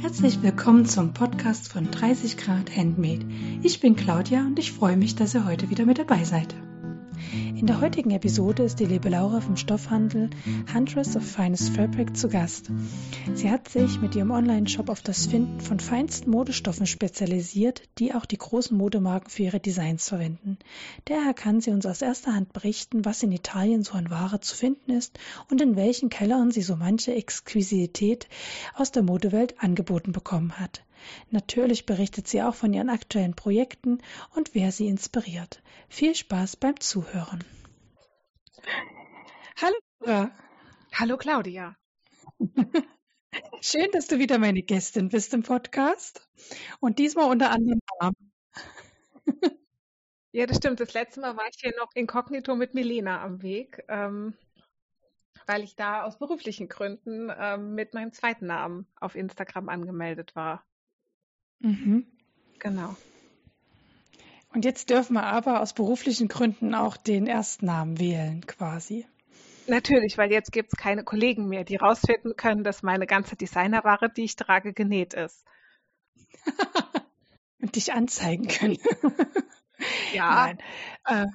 Herzlich willkommen zum Podcast von 30 Grad Handmade. Ich bin Claudia und ich freue mich, dass ihr heute wieder mit dabei seid. In der heutigen Episode ist die liebe Laura vom Stoffhandel Huntress of Finest Fabric zu Gast. Sie hat sich mit ihrem Online-Shop auf das Finden von feinsten Modestoffen spezialisiert, die auch die großen Modemarken für ihre Designs verwenden. Daher kann sie uns aus erster Hand berichten, was in Italien so an Ware zu finden ist und in welchen Kellern sie so manche Exquisität aus der Modewelt angeboten bekommen hat. Natürlich berichtet sie auch von ihren aktuellen Projekten und wer sie inspiriert. Viel Spaß beim Zuhören. Hallo, Laura. Hallo, Claudia. Schön, dass du wieder meine Gästin bist im Podcast und diesmal unter anderem Namen. Ja, das stimmt. Das letzte Mal war ich hier noch inkognito mit Milena am Weg, ähm, weil ich da aus beruflichen Gründen ähm, mit meinem zweiten Namen auf Instagram angemeldet war. Mhm. Genau. Und jetzt dürfen wir aber aus beruflichen Gründen auch den Erstnamen wählen, quasi. Natürlich, weil jetzt gibt es keine Kollegen mehr, die rausfinden können, dass meine ganze Designerware, die ich trage, genäht ist. Und dich anzeigen können. ja. Nein. Äh,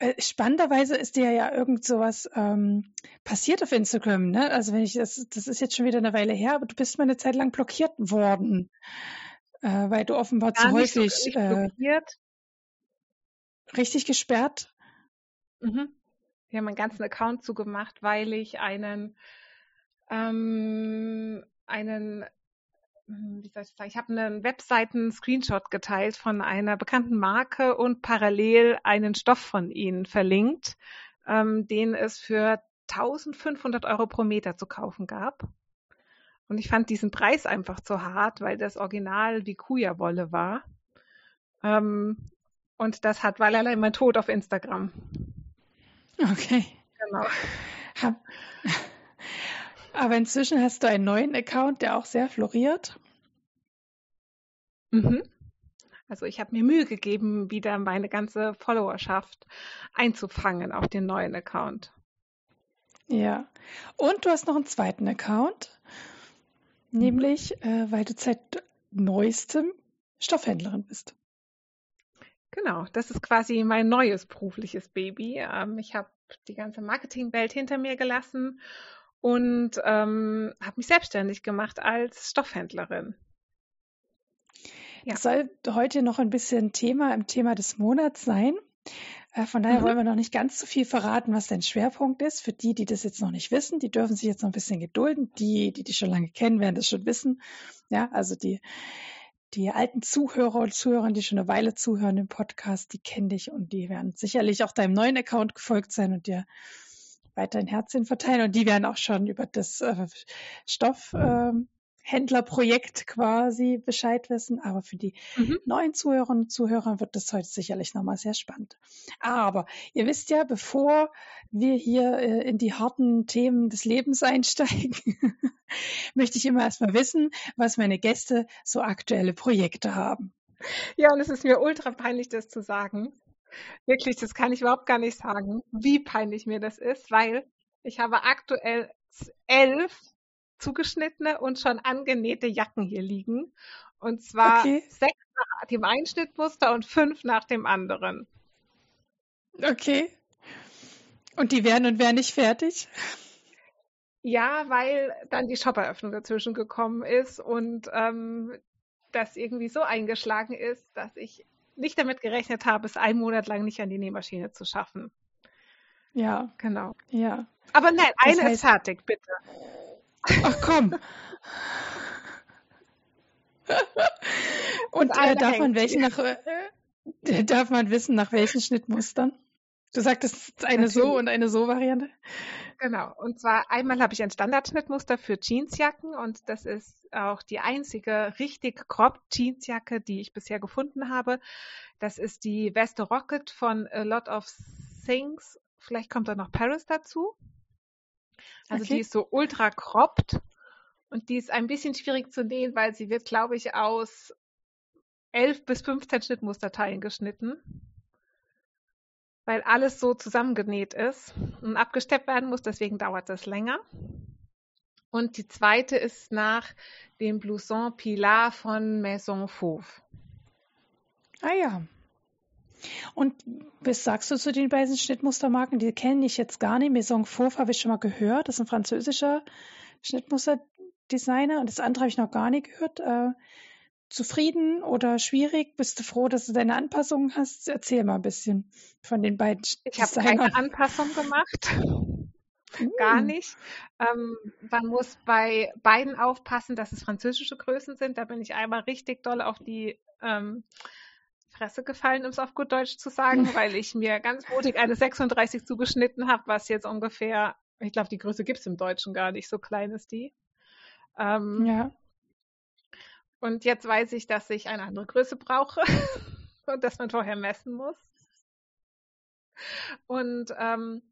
äh, spannenderweise ist dir ja irgend sowas ähm, passiert auf Instagram, ne? Also wenn ich das, das ist jetzt schon wieder eine Weile her, aber du bist mal eine Zeit lang blockiert worden äh, weil du offenbar Gar zu so häufig richtig äh, richtig gesperrt. Mhm. Wir haben meinen ganzen Account zugemacht, weil ich einen, ähm, einen, hm, wie soll ich sagen, ich habe einen Webseiten-Screenshot geteilt von einer bekannten Marke und parallel einen Stoff von ihnen verlinkt, ähm, den es für 1500 Euro pro Meter zu kaufen gab. Und ich fand diesen Preis einfach zu hart, weil das Original wie Kuja-Wolle war. Ähm, und das hat Valala mein Tod auf Instagram. Okay. Genau. Hab, aber inzwischen hast du einen neuen Account, der auch sehr floriert. Mhm. Also ich habe mir Mühe gegeben, wieder meine ganze Followerschaft einzufangen auf den neuen Account. Ja. Und du hast noch einen zweiten Account. Mhm. Nämlich, äh, weil du seit neuestem Stoffhändlerin bist. Genau, das ist quasi mein neues berufliches Baby. Ähm, ich habe die ganze Marketingwelt hinter mir gelassen und ähm, habe mich selbstständig gemacht als Stoffhändlerin. Ja. Das soll heute noch ein bisschen Thema im Thema des Monats sein. Äh, von daher mhm. wollen wir noch nicht ganz so viel verraten, was dein Schwerpunkt ist. Für die, die das jetzt noch nicht wissen, die dürfen sich jetzt noch ein bisschen gedulden. Die, die dich schon lange kennen, werden das schon wissen. Ja, also die, die alten Zuhörer und Zuhörer, die schon eine Weile zuhören im Podcast, die kennen dich und die werden sicherlich auch deinem neuen Account gefolgt sein und dir weiterhin Herzchen verteilen. Und die werden auch schon über das äh, Stoff, äh, Händlerprojekt quasi Bescheid wissen. Aber für die mhm. neuen Zuhörerinnen und Zuhörer wird das heute sicherlich nochmal sehr spannend. Aber ihr wisst ja, bevor wir hier äh, in die harten Themen des Lebens einsteigen, möchte ich immer erstmal wissen, was meine Gäste so aktuelle Projekte haben. Ja, und es ist mir ultra peinlich, das zu sagen. Wirklich, das kann ich überhaupt gar nicht sagen, wie peinlich mir das ist, weil ich habe aktuell elf zugeschnittene und schon angenähte Jacken hier liegen. Und zwar okay. sechs nach dem Einschnittmuster und fünf nach dem anderen. Okay. Und die werden und werden nicht fertig? Ja, weil dann die Shop-Eröffnung dazwischen gekommen ist und ähm, das irgendwie so eingeschlagen ist, dass ich nicht damit gerechnet habe, es einen Monat lang nicht an die Nähmaschine zu schaffen. Ja. Genau. Ja. Aber nein, eine das heißt, ist fertig, bitte. Ach komm. Und äh, darf man welchen nach äh, darf man wissen, nach welchen Schnittmustern? Du sagtest eine Natürlich. so und eine so Variante. Genau. Und zwar einmal habe ich ein Standardschnittmuster für Jeansjacken und das ist auch die einzige richtig cropped Jeansjacke, die ich bisher gefunden habe. Das ist die Weste Rocket von A Lot of Things. Vielleicht kommt da noch Paris dazu. Also okay. die ist so ultra cropped und die ist ein bisschen schwierig zu nähen, weil sie wird, glaube ich, aus 11 bis 15 Schnittmusterteilen geschnitten. weil alles so zusammengenäht ist und abgesteppt werden muss, deswegen dauert das länger. Und die zweite ist nach dem Blouson Pilar von Maison Fauve. Ah ja. Und was sagst du zu den beiden Schnittmustermarken? Die kenne ich jetzt gar nicht. Maison Fauve habe ich schon mal gehört. Das ist ein französischer Schnittmusterdesigner. Und das andere habe ich noch gar nicht gehört. Äh, zufrieden oder schwierig? Bist du froh, dass du deine Anpassungen hast? Erzähl mal ein bisschen von den beiden. Ich habe keine Anpassung gemacht. Gar hm. nicht. Ähm, man muss bei beiden aufpassen, dass es französische Größen sind. Da bin ich einmal richtig doll auf die ähm, Fresse gefallen, um es auf gut Deutsch zu sagen, weil ich mir ganz mutig eine 36 zugeschnitten habe, was jetzt ungefähr, ich glaube, die Größe gibt es im Deutschen gar nicht, so klein ist die. Ähm, ja. Und jetzt weiß ich, dass ich eine andere Größe brauche und dass man vorher messen muss. Und ähm,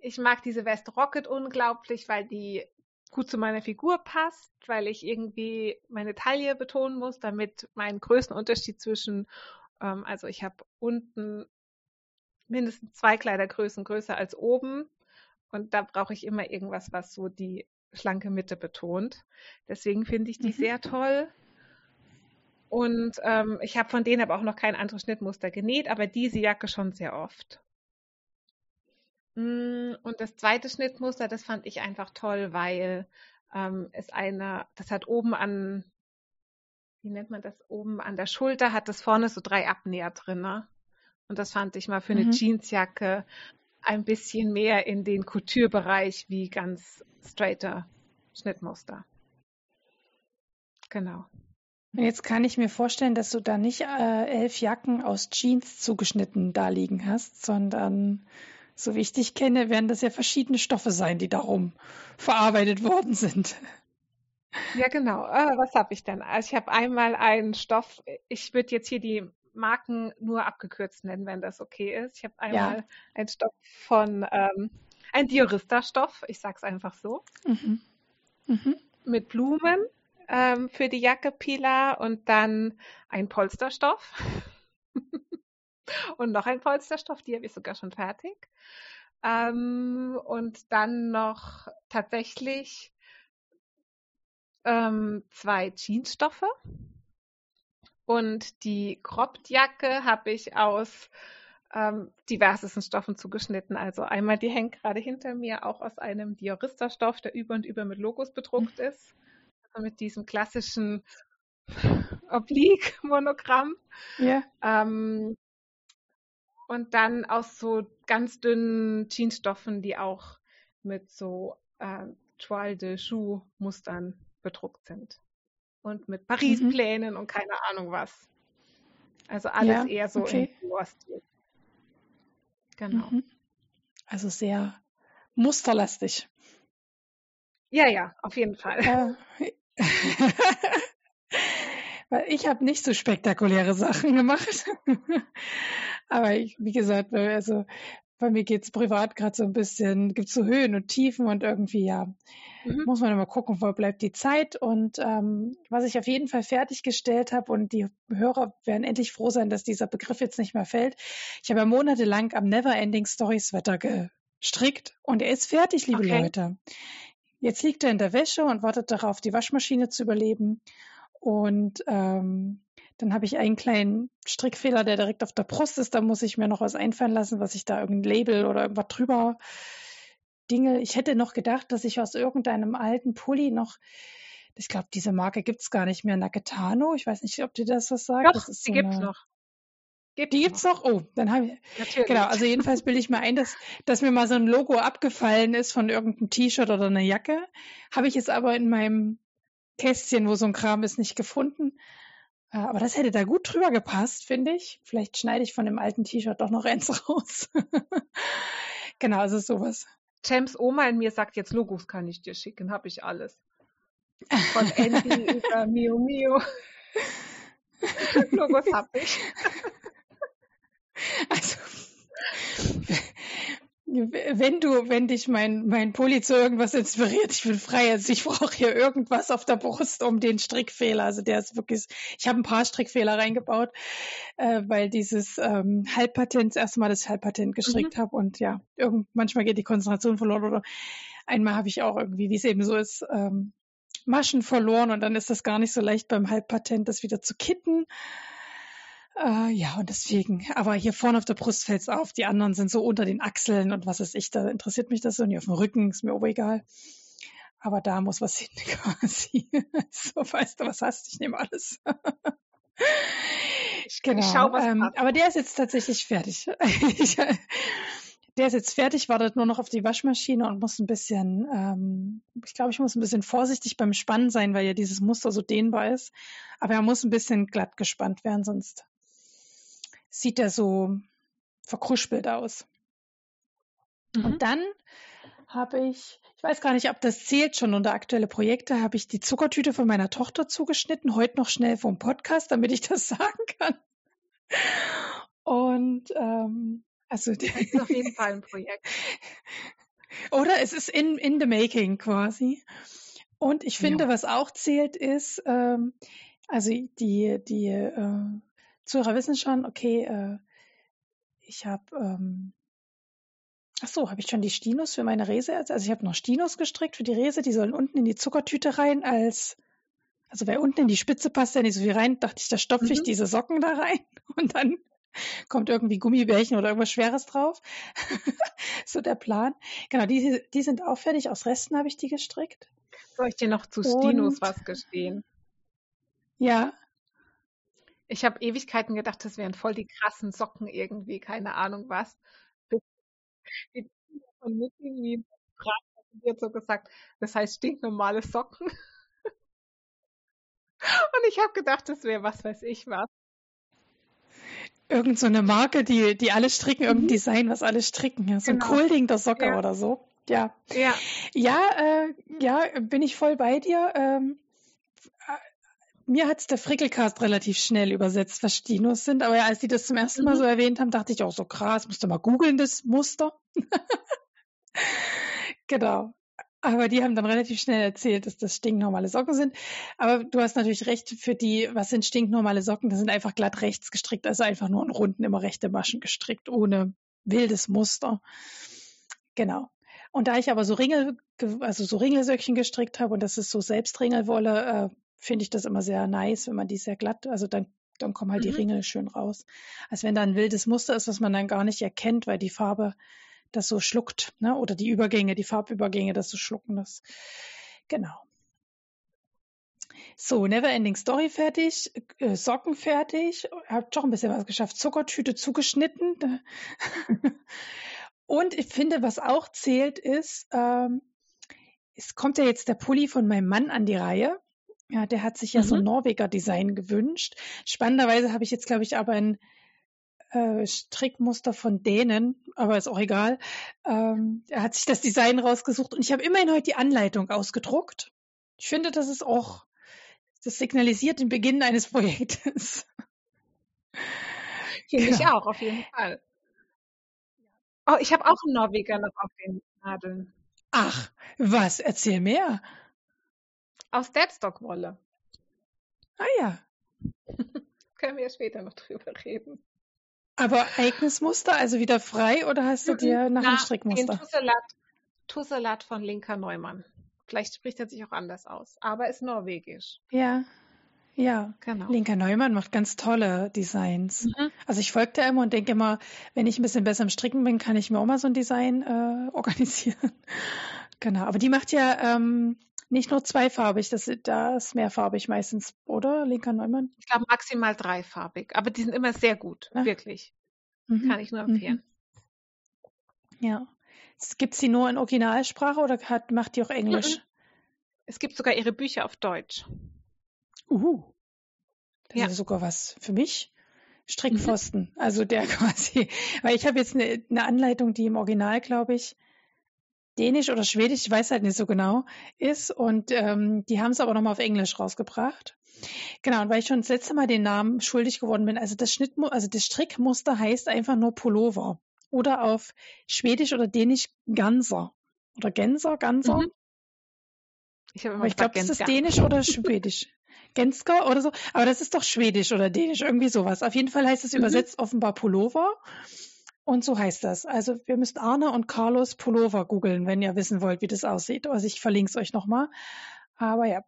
ich mag diese West Rocket unglaublich, weil die gut zu meiner Figur passt, weil ich irgendwie meine Taille betonen muss, damit mein Größenunterschied zwischen, ähm, also ich habe unten mindestens zwei Kleidergrößen größer als oben und da brauche ich immer irgendwas, was so die schlanke Mitte betont. Deswegen finde ich die mhm. sehr toll. Und ähm, ich habe von denen aber auch noch kein anderes Schnittmuster genäht, aber diese Jacke schon sehr oft. Mm, und das zweite Schnittmuster, das fand ich einfach toll, weil ähm, es eine, das hat oben an, wie nennt man das, oben an der Schulter hat das vorne so drei Abnäher drin. Ne? Und das fand ich mal für eine mhm. Jeansjacke ein bisschen mehr in den Couture-Bereich wie ganz straighter Schnittmuster. Genau. Und jetzt kann ich mir vorstellen, dass du da nicht äh, elf Jacken aus Jeans zugeschnitten da liegen hast, sondern so wie ich dich kenne, werden das ja verschiedene Stoffe sein, die darum verarbeitet worden sind. Ja, genau. Äh, was habe ich denn? Also ich habe einmal einen Stoff, ich würde jetzt hier die Marken nur abgekürzt nennen, wenn das okay ist. Ich habe einmal ja. einen Stoff von, ähm, ein Diorista-Stoff, ich sage es einfach so, mhm. Mhm. mit Blumen ähm, für die Jacke Pila und dann ein Polsterstoff. und noch ein Polsterstoff, die habe ich sogar schon fertig. Ähm, und dann noch tatsächlich ähm, zwei Jeansstoffe. Und die Cropped-Jacke habe ich aus ähm, diversesten Stoffen zugeschnitten. Also einmal, die hängt gerade hinter mir, auch aus einem Diorista-Stoff, der über und über mit Logos bedruckt mhm. ist. Also mit diesem klassischen Oblique-Monogramm. Ja. Ähm, und dann aus so ganz dünnen Jeansstoffen, die auch mit so äh, Toile de Choux Mustern bedruckt sind. Und mit Paris-Plänen mhm. und keine Ahnung was. Also alles ja, eher so okay. im Urstil. Genau. Mhm. Also sehr musterlastig. Ja, ja, auf jeden Fall. Äh, Weil ich habe nicht so spektakuläre Sachen gemacht. Aber ich, wie gesagt, also bei mir geht es privat gerade so ein bisschen, gibt es so Höhen und Tiefen und irgendwie, ja, mhm. muss man immer gucken, wo bleibt die Zeit. Und ähm, was ich auf jeden Fall fertiggestellt habe und die Hörer werden endlich froh sein, dass dieser Begriff jetzt nicht mehr fällt. Ich habe ja monatelang am Neverending Stories Wetter gestrickt und er ist fertig, liebe okay. Leute. Jetzt liegt er in der Wäsche und wartet darauf, die Waschmaschine zu überleben. Und ähm, dann habe ich einen kleinen Strickfehler, der direkt auf der Brust ist. Da muss ich mir noch was einfallen lassen, was ich da irgendein Label oder irgendwas drüber Dinge. Ich hätte noch gedacht, dass ich aus irgendeinem alten Pulli noch, ich glaube, diese Marke gibt es gar nicht mehr, Naketano. Ich weiß nicht, ob dir das was sagt. Doch, die so gibt es noch. Gibt's die gibt's noch? Oh, dann habe ich. Natürlich. Genau, also jedenfalls bilde ich mir ein, dass, dass mir mal so ein Logo abgefallen ist von irgendeinem T-Shirt oder einer Jacke. Habe ich jetzt aber in meinem Kästchen, wo so ein Kram ist, nicht gefunden. Äh, aber das hätte da gut drüber gepasst, finde ich. Vielleicht schneide ich von dem alten T-Shirt doch noch eins raus. genau, also sowas. Champs Oma in mir sagt jetzt, Logos kann ich dir schicken, habe ich alles. Von Andy über Mio Mio. Logos habe ich. Also, wenn du, wenn dich mein, mein Pulli zu irgendwas inspiriert, ich bin frei. Also ich brauche hier irgendwas auf der Brust um den Strickfehler. Also der ist wirklich, ich habe ein paar Strickfehler reingebaut, äh, weil dieses ähm, Halbpatent, das erste Mal, dass ich Halbpatent gestrickt mhm. habe und ja, irgend, manchmal geht die Konzentration verloren oder einmal habe ich auch irgendwie, wie es eben so ist, ähm, Maschen verloren und dann ist das gar nicht so leicht beim Halbpatent, das wieder zu kitten. Äh, ja, und deswegen, aber hier vorne auf der Brust fällt es auf, die anderen sind so unter den Achseln und was ist ich, da interessiert mich das so nicht auf dem Rücken, ist mir aber egal. Aber da muss was hin quasi. so, weißt du, was hast, ich nehme alles. genau. Ich schau, was ähm, aber der ist jetzt tatsächlich fertig. der ist jetzt fertig, wartet nur noch auf die Waschmaschine und muss ein bisschen, ähm, ich glaube, ich muss ein bisschen vorsichtig beim Spannen sein, weil ja dieses Muster so dehnbar ist. Aber er muss ein bisschen glatt gespannt werden, sonst sieht er so verkruspelt aus. Mhm. Und dann habe ich, ich weiß gar nicht, ob das zählt schon unter aktuelle Projekte, habe ich die Zuckertüte von meiner Tochter zugeschnitten, heute noch schnell vom Podcast, damit ich das sagen kann. Und ähm, also das ist auf jeden Fall ein Projekt. Oder es ist in, in the making quasi. Und ich finde, ja. was auch zählt, ist, ähm, also die, die äh, Zuhörer wissen schon, okay, äh, ich habe, ähm, ach so, habe ich schon die Stinos für meine Rese? Also ich habe noch Stinos gestrickt für die Rese, die sollen unten in die Zuckertüte rein als, also wer unten in die Spitze passt ja nicht so viel rein, dachte ich, da stopfe ich mhm. diese Socken da rein und dann kommt irgendwie Gummibärchen oder irgendwas Schweres drauf. so der Plan. Genau, die, die sind auch fertig. Aus Resten habe ich die gestrickt. Soll ich dir noch zu Stinos und, was gestehen? Ja. Ich habe Ewigkeiten gedacht, das wären voll die krassen Socken irgendwie, keine Ahnung was. Die von hat so gesagt, das heißt stinknormale Socken. Und ich habe gedacht, das wäre was weiß ich was. Irgend so eine Marke, die, die alle stricken, irgendein mhm. Design, was alle stricken. Ja. So genau. ein Colding der Socke ja. oder so. Ja. Ja, ja, äh, ja bin ich voll bei dir. Ähm, mir hat der Frickelcast relativ schnell übersetzt, was Stinos sind. Aber ja, als die das zum ersten Mal mhm. so erwähnt haben, dachte ich auch so krass, musst du mal googeln, das Muster. genau. Aber die haben dann relativ schnell erzählt, dass das stinknormale Socken sind. Aber du hast natürlich recht, für die, was sind stinknormale Socken? Das sind einfach glatt rechts gestrickt, also einfach nur in Runden immer rechte Maschen gestrickt, ohne wildes Muster. Genau. Und da ich aber so Ringel, also so Ringelsöckchen gestrickt habe und das ist so Selbstringelwolle, äh, finde ich das immer sehr nice, wenn man die sehr glatt, also dann, dann kommen halt mhm. die Ringel schön raus. Als wenn da ein wildes Muster ist, was man dann gar nicht erkennt, weil die Farbe das so schluckt, ne? Oder die Übergänge, die Farbübergänge, das so schlucken, das. Genau. So, Neverending Story fertig, äh, Socken fertig, hab doch ein bisschen was geschafft, Zuckertüte zugeschnitten. Und ich finde, was auch zählt, ist, ähm, es kommt ja jetzt der Pulli von meinem Mann an die Reihe. Ja, der hat sich ja mhm. so ein Norweger-Design gewünscht. Spannenderweise habe ich jetzt, glaube ich, aber ein äh, Strickmuster von denen, aber ist auch egal. Ähm, er hat sich das Design rausgesucht und ich habe immerhin heute die Anleitung ausgedruckt. Ich finde, das ist auch, das signalisiert den Beginn eines Projektes. Finde genau. ich auch, auf jeden Fall. Oh, ich habe auch einen Norweger noch auf den Nadeln. Ach, was? Erzähl mehr. Aus Deadstock-Wolle. Ah ja. Können wir später noch drüber reden. Aber eigenes Muster, also wieder frei oder hast du dir nach einem Strickmuster? Den Tussalat, Tussalat von Linka Neumann. Vielleicht spricht er sich auch anders aus, aber ist norwegisch. Ja, ja. Genau. Linka Neumann macht ganz tolle Designs. Mhm. Also ich folge der immer und denke immer, wenn ich ein bisschen besser im Stricken bin, kann ich mir auch mal so ein Design äh, organisieren. genau. Aber die macht ja ähm, nicht nur zweifarbig, das, da ist mehrfarbig meistens, oder, Linka Neumann? Ich glaube maximal dreifarbig, aber die sind immer sehr gut, ja. wirklich. Mhm. Kann ich nur empfehlen. Mhm. Ja. Gibt es die nur in Originalsprache oder hat, macht die auch Englisch? Mhm. Es gibt sogar ihre Bücher auf Deutsch. Uh. Das ja. ist sogar was für mich. Strickpfosten. Mhm. Also der quasi, weil ich habe jetzt eine, eine Anleitung, die im Original, glaube ich, Dänisch oder Schwedisch, ich weiß halt nicht so genau, ist. Und ähm, die haben es aber nochmal auf Englisch rausgebracht. Genau, und weil ich schon das letzte Mal den Namen schuldig geworden bin, also das Schnittmuster, also das Strickmuster heißt einfach nur Pullover. oder auf Schwedisch oder Dänisch Ganser. Oder Gänser, Ganser. Mhm. Ich, Aber ich glaube, ist das Dänisch oder Schwedisch? Gensker oder so. Aber das ist doch Schwedisch oder Dänisch, irgendwie sowas. Auf jeden Fall heißt es mhm. übersetzt offenbar Pullover. Und so heißt das. Also wir müsst Arne und Carlos Pullover googeln, wenn ihr wissen wollt, wie das aussieht. Also ich verlinke es euch nochmal. Aber ja,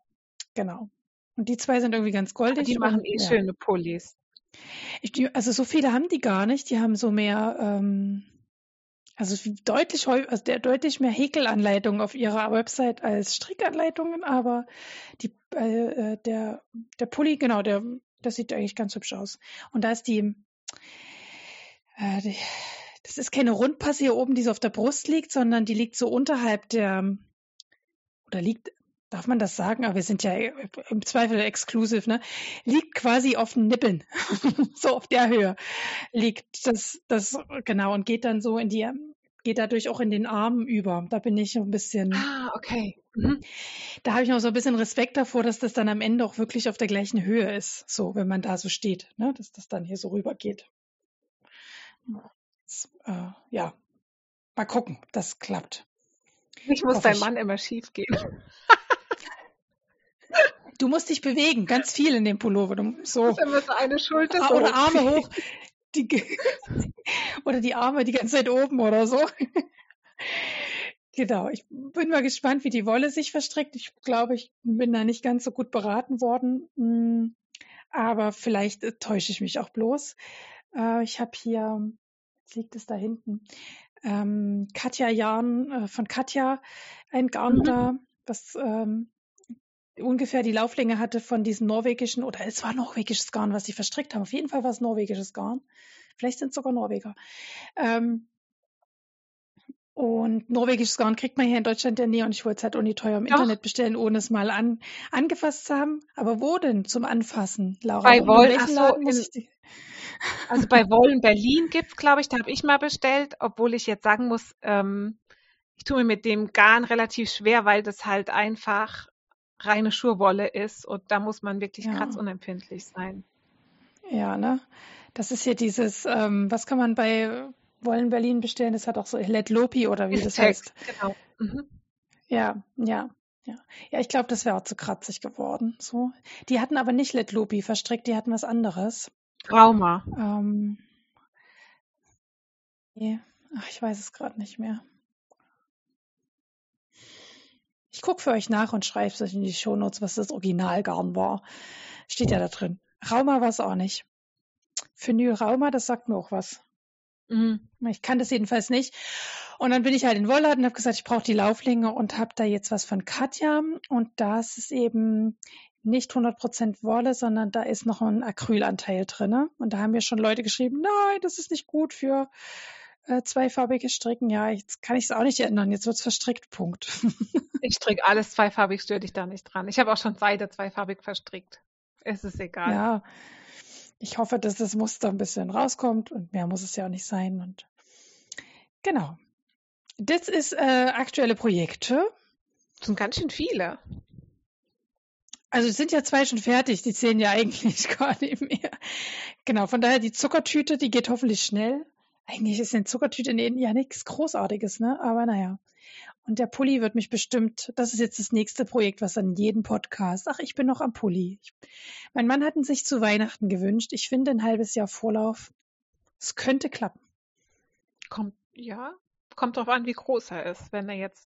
genau. Und die zwei sind irgendwie ganz goldig. Aber die machen und, eh ja. schöne Pullis. Ich, also so viele haben die gar nicht. Die haben so mehr, ähm, also deutlich, also der, deutlich mehr Häkelanleitungen auf ihrer Website als Strickanleitungen, aber die, äh, äh, der, der Pulli, genau, der, das sieht eigentlich ganz hübsch aus. Und da ist die das ist keine Rundpasse hier oben, die so auf der Brust liegt, sondern die liegt so unterhalb der, oder liegt darf man das sagen? Aber wir sind ja im Zweifel exklusiv, ne? Liegt quasi auf den Nippeln. so auf der Höhe liegt das, das, genau, und geht dann so in die, geht dadurch auch in den Armen über. Da bin ich ein bisschen. Ah, okay. Mhm. Da habe ich noch so ein bisschen Respekt davor, dass das dann am Ende auch wirklich auf der gleichen Höhe ist. So, wenn man da so steht, ne? Dass das dann hier so rüber geht. Das, äh, ja. Mal gucken, das klappt. Ich muss dein Mann immer schief gehen. Du musst dich bewegen, ganz viel in dem Pullover. So. so eine Schulter ah, oder Arme hoch. Die, oder die Arme die ganze Zeit oben oder so. Genau, ich bin mal gespannt, wie die Wolle sich verstrickt. Ich glaube, ich bin da nicht ganz so gut beraten worden. Hm, aber vielleicht äh, täusche ich mich auch bloß. Äh, ich habe hier, liegt es da hinten, ähm, Katja Jarn äh, von Katja, ein Garn mhm. da, das ähm, ungefähr die Lauflänge hatte von diesen norwegischen, oder es war norwegisches Garn, was sie verstrickt haben. Auf jeden Fall war es norwegisches Garn. Vielleicht sind es sogar Norweger. Ähm, und norwegisches Garn kriegt man hier in Deutschland ja nie und ich wollte es halt ohne teuer im Doch. Internet bestellen, ohne es mal an, angefasst zu haben. Aber wo denn zum Anfassen, Laura? Bei Woll, so, in, also bei Woll in Berlin gibt's, glaube ich, da habe ich mal bestellt, obwohl ich jetzt sagen muss, ähm, ich tue mir mit dem Garn relativ schwer, weil das halt einfach reine Schurwolle ist und da muss man wirklich ja. kratzunempfindlich sein. Ja, ne? Das ist hier dieses, ähm, was kann man bei Wollen Berlin bestellen? Das hat auch so Let Lopi oder wie das heißt. Genau. Mhm. Ja, ja, ja. Ja, ich glaube, das wäre auch zu kratzig geworden. So. Die hatten aber nicht Let Lopi verstrickt, die hatten was anderes. Trauma. Ähm, nee. Ach, ich weiß es gerade nicht mehr. Ich gucke für euch nach und schreibe es euch in die Shownotes, was das Originalgarn war. Steht ja da drin. Rauma war es auch nicht. Phenyl Rauma, das sagt mir auch was. Mhm. Ich kann das jedenfalls nicht. Und dann bin ich halt in Wollert und habe gesagt, ich brauche die Lauflinge und habe da jetzt was von Katja. Und das ist eben nicht 100% Wolle, sondern da ist noch ein Acrylanteil drin. Und da haben mir schon Leute geschrieben, nein, das ist nicht gut für äh, zweifarbige Stricken. Ja, jetzt kann ich es auch nicht ändern. Jetzt wird es verstrickt. Punkt. ich stricke alles zweifarbig, störe dich da nicht dran. Ich habe auch schon Seite zweifarbig verstrickt. Es ist egal. Ja, ich hoffe, dass das Muster ein bisschen rauskommt und mehr muss es ja auch nicht sein. Und genau. Das ist äh, aktuelle Projekte. Das sind ganz schön viele. Also es sind ja zwei schon fertig, die zählen ja eigentlich gar nicht mehr. Genau, von daher die Zuckertüte, die geht hoffentlich schnell. Eigentlich ist eine Zuckertüte ja nichts Großartiges, ne? Aber naja. Und der Pulli wird mich bestimmt, das ist jetzt das nächste Projekt, was in jedem Podcast, ach, ich bin noch am Pulli. Ich, mein Mann hat ihn sich zu Weihnachten gewünscht. Ich finde ein halbes Jahr Vorlauf. Es könnte klappen. Kommt, ja, kommt drauf an, wie groß er ist. Wenn er jetzt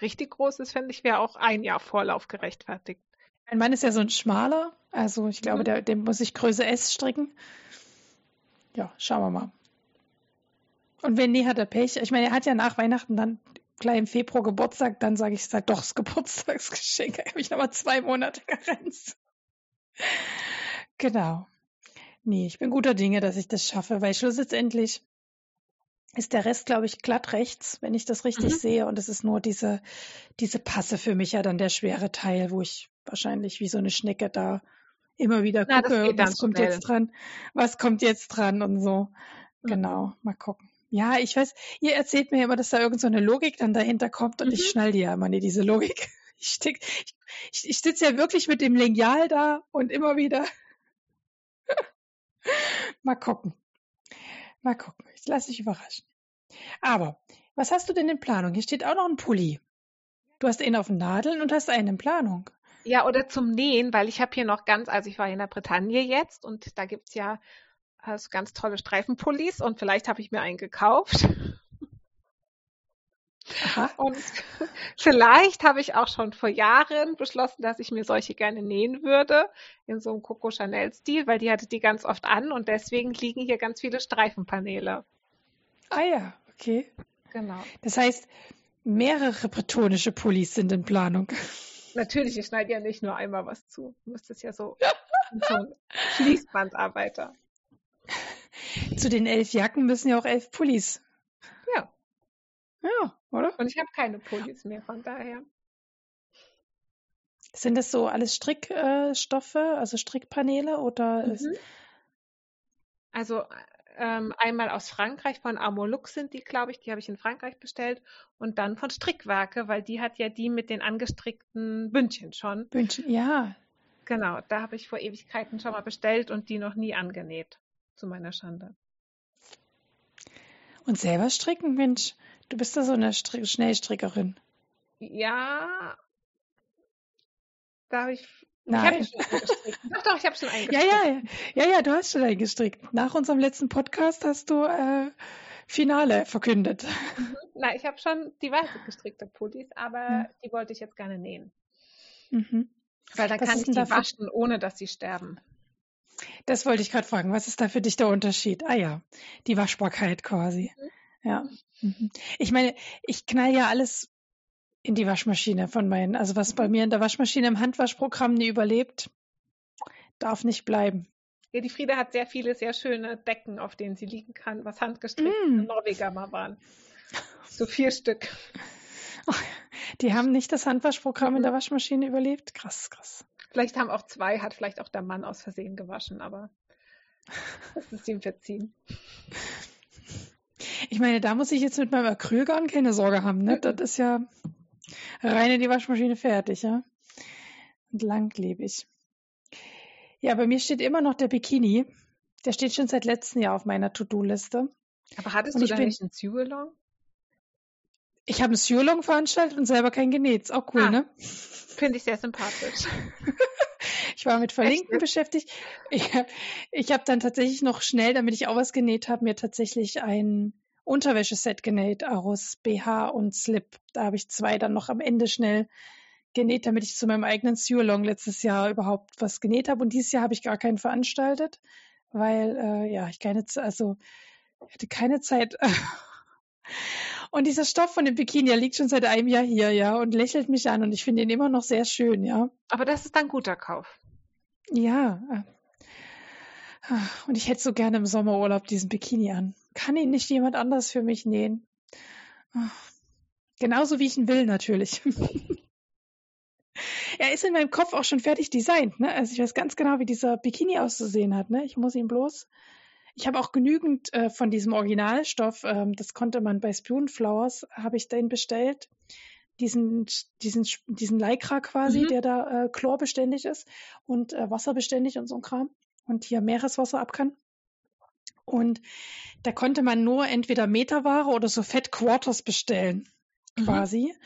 richtig groß ist, fände ich, wäre auch ein Jahr Vorlauf gerechtfertigt. Mein Mann ist ja so ein schmaler, also ich glaube, mhm. der, dem muss ich Größe S stricken. Ja, schauen wir mal. Und wenn nie hat er Pech. Ich meine, er hat ja nach Weihnachten dann gleich im Februar Geburtstag, dann sage ich, es halt doch das Geburtstagsgeschenk. Da habe ich nochmal zwei Monate Karenz. genau. Nee, ich bin guter Dinge, dass ich das schaffe, weil schlussendlich ist der Rest, glaube ich, glatt rechts, wenn ich das richtig mhm. sehe. Und es ist nur diese, diese Passe für mich ja dann der schwere Teil, wo ich wahrscheinlich wie so eine Schnecke da immer wieder gucke, Na, was kommt schnell. jetzt dran, was kommt jetzt dran und so. Mhm. Genau, mal gucken. Ja, ich weiß, ihr erzählt mir immer, dass da irgend so eine Logik dann dahinter kommt und mhm. ich schnall die ja immer nicht, diese Logik. Ich, steck, ich, ich sitze ja wirklich mit dem Lineal da und immer wieder. Mal gucken. Mal gucken. Ich lasse mich überraschen. Aber was hast du denn in Planung? Hier steht auch noch ein Pulli. Du hast einen auf den Nadeln und hast einen in Planung. Ja, oder zum Nähen, weil ich habe hier noch ganz, also ich war in der Bretagne jetzt und da gibt's ja also ganz tolle Streifenpullis und vielleicht habe ich mir einen gekauft. Aha. Und vielleicht habe ich auch schon vor Jahren beschlossen, dass ich mir solche gerne nähen würde, in so einem Coco Chanel-Stil, weil die hatte die ganz oft an und deswegen liegen hier ganz viele Streifenpaneele. Ah ja, okay. Genau. Das heißt, mehrere bretonische Pullis sind in Planung. Natürlich, ich schneide ja nicht nur einmal was zu. Du müsstest ja so, ein Fließbandarbeiter. Zu den elf Jacken müssen ja auch elf Pullis. Ja. Oder? Und ich habe keine Pullis mehr, von daher. Sind das so alles Strickstoffe, äh, also Strickpaneele oder? Mhm. Also ähm, einmal aus Frankreich von Amolux sind die, glaube ich, die habe ich in Frankreich bestellt und dann von Strickwerke, weil die hat ja die mit den angestrickten Bündchen schon. Bündchen, ja. Genau, da habe ich vor Ewigkeiten schon mal bestellt und die noch nie angenäht, zu meiner Schande. Und selber stricken, Mensch, du bist da so eine Str Schnellstrickerin. Ja, da habe ich Nein. Ich schon Doch, doch, ich habe schon eingestrickt. Ja, ja, ja, ja, du hast schon eingestrickt. Nach unserem letzten Podcast hast du äh, Finale verkündet. Mhm. Na, ich habe schon diverse gestrickte Pullis, aber mhm. die wollte ich jetzt gerne nähen. Mhm. Weil da kann ich die waschen, ohne dass sie sterben. Das wollte ich gerade fragen. Was ist da für dich der Unterschied? Ah ja, die Waschbarkeit quasi. Mhm. Ja. Mhm. Ich meine, ich knall ja alles in die Waschmaschine von meinen. Also was bei mir in der Waschmaschine im Handwaschprogramm nie überlebt, darf nicht bleiben. Ja, die Frieda hat sehr viele sehr schöne Decken, auf denen sie liegen kann, was handgestrickt mm. Norweger mal waren. So vier Stück. die haben nicht das Handwaschprogramm in der Waschmaschine überlebt? Krass, krass. Vielleicht haben auch zwei, hat vielleicht auch der Mann aus Versehen gewaschen, aber das ist ihm verziehen. Ich meine, da muss ich jetzt mit meinem Acrylgarn keine Sorge haben, ne? Das ist ja, rein in die Waschmaschine fertig, ja. Und langlebig. Ja, bei mir steht immer noch der Bikini. Der steht schon seit letztem Jahr auf meiner To-Do-Liste. Aber hattest und du da bin, nicht einen Sue-Along? Ich habe einen Sue-Along veranstaltet und selber kein genäht. Ist auch cool, ah, ne? Finde ich sehr sympathisch. ich war mit Verlinken Echt? beschäftigt. Ich, ich habe dann tatsächlich noch schnell, damit ich auch was genäht habe, mir tatsächlich ein Unterwäscheset genäht aus BH und Slip. Da habe ich zwei dann noch am Ende schnell genäht, damit ich zu meinem eigenen Sue-Along letztes Jahr überhaupt was genäht habe. Und dieses Jahr habe ich gar keinen veranstaltet, weil äh, ja ich keine, also ich hatte keine Zeit. und dieser Stoff von dem Bikini, der liegt schon seit einem Jahr hier, ja, und lächelt mich an und ich finde ihn immer noch sehr schön, ja. Aber das ist ein guter Kauf. Ja. Äh, und ich hätte so gerne im Sommerurlaub diesen Bikini an. Kann ihn nicht jemand anders für mich nähen? Genauso wie ich ihn will, natürlich. er ist in meinem Kopf auch schon fertig designt. Ne? Also ich weiß ganz genau, wie dieser Bikini auszusehen hat. Ne? Ich muss ihn bloß. Ich habe auch genügend äh, von diesem Originalstoff. Ähm, das konnte man bei Spoonflowers, habe ich den bestellt. Diesen, diesen, diesen Lycra quasi, mhm. der da äh, chlorbeständig ist und äh, wasserbeständig und so ein Kram. Und hier Meereswasser ab kann. Und da konnte man nur entweder Meterware oder so Fat Quarters bestellen, mhm. quasi. Mhm.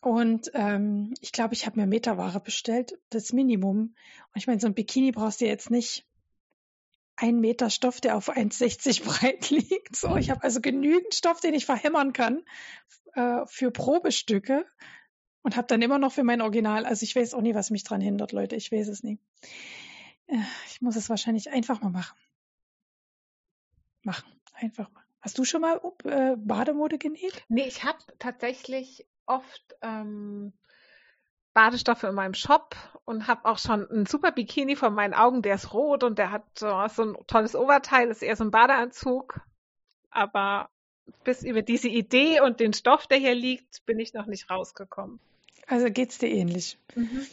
Und ähm, ich glaube, ich habe mir Meterware bestellt, das Minimum. Und ich meine, so ein Bikini brauchst du jetzt nicht ein Meter Stoff, der auf 1,60 breit liegt. So, ich habe also genügend Stoff, den ich verhämmern kann äh, für Probestücke und habe dann immer noch für mein Original. Also ich weiß auch nie, was mich dran hindert, Leute. Ich weiß es nie. Äh, ich muss es wahrscheinlich einfach mal machen machen. Einfach machen. Hast du schon mal äh, Bademode genäht? Nee, ich habe tatsächlich oft ähm, Badestoffe in meinem Shop und habe auch schon einen super Bikini vor meinen Augen, der ist rot und der hat so, so ein tolles Oberteil, ist eher so ein Badeanzug. Aber bis über diese Idee und den Stoff, der hier liegt, bin ich noch nicht rausgekommen. Also geht's dir ähnlich. Mhm.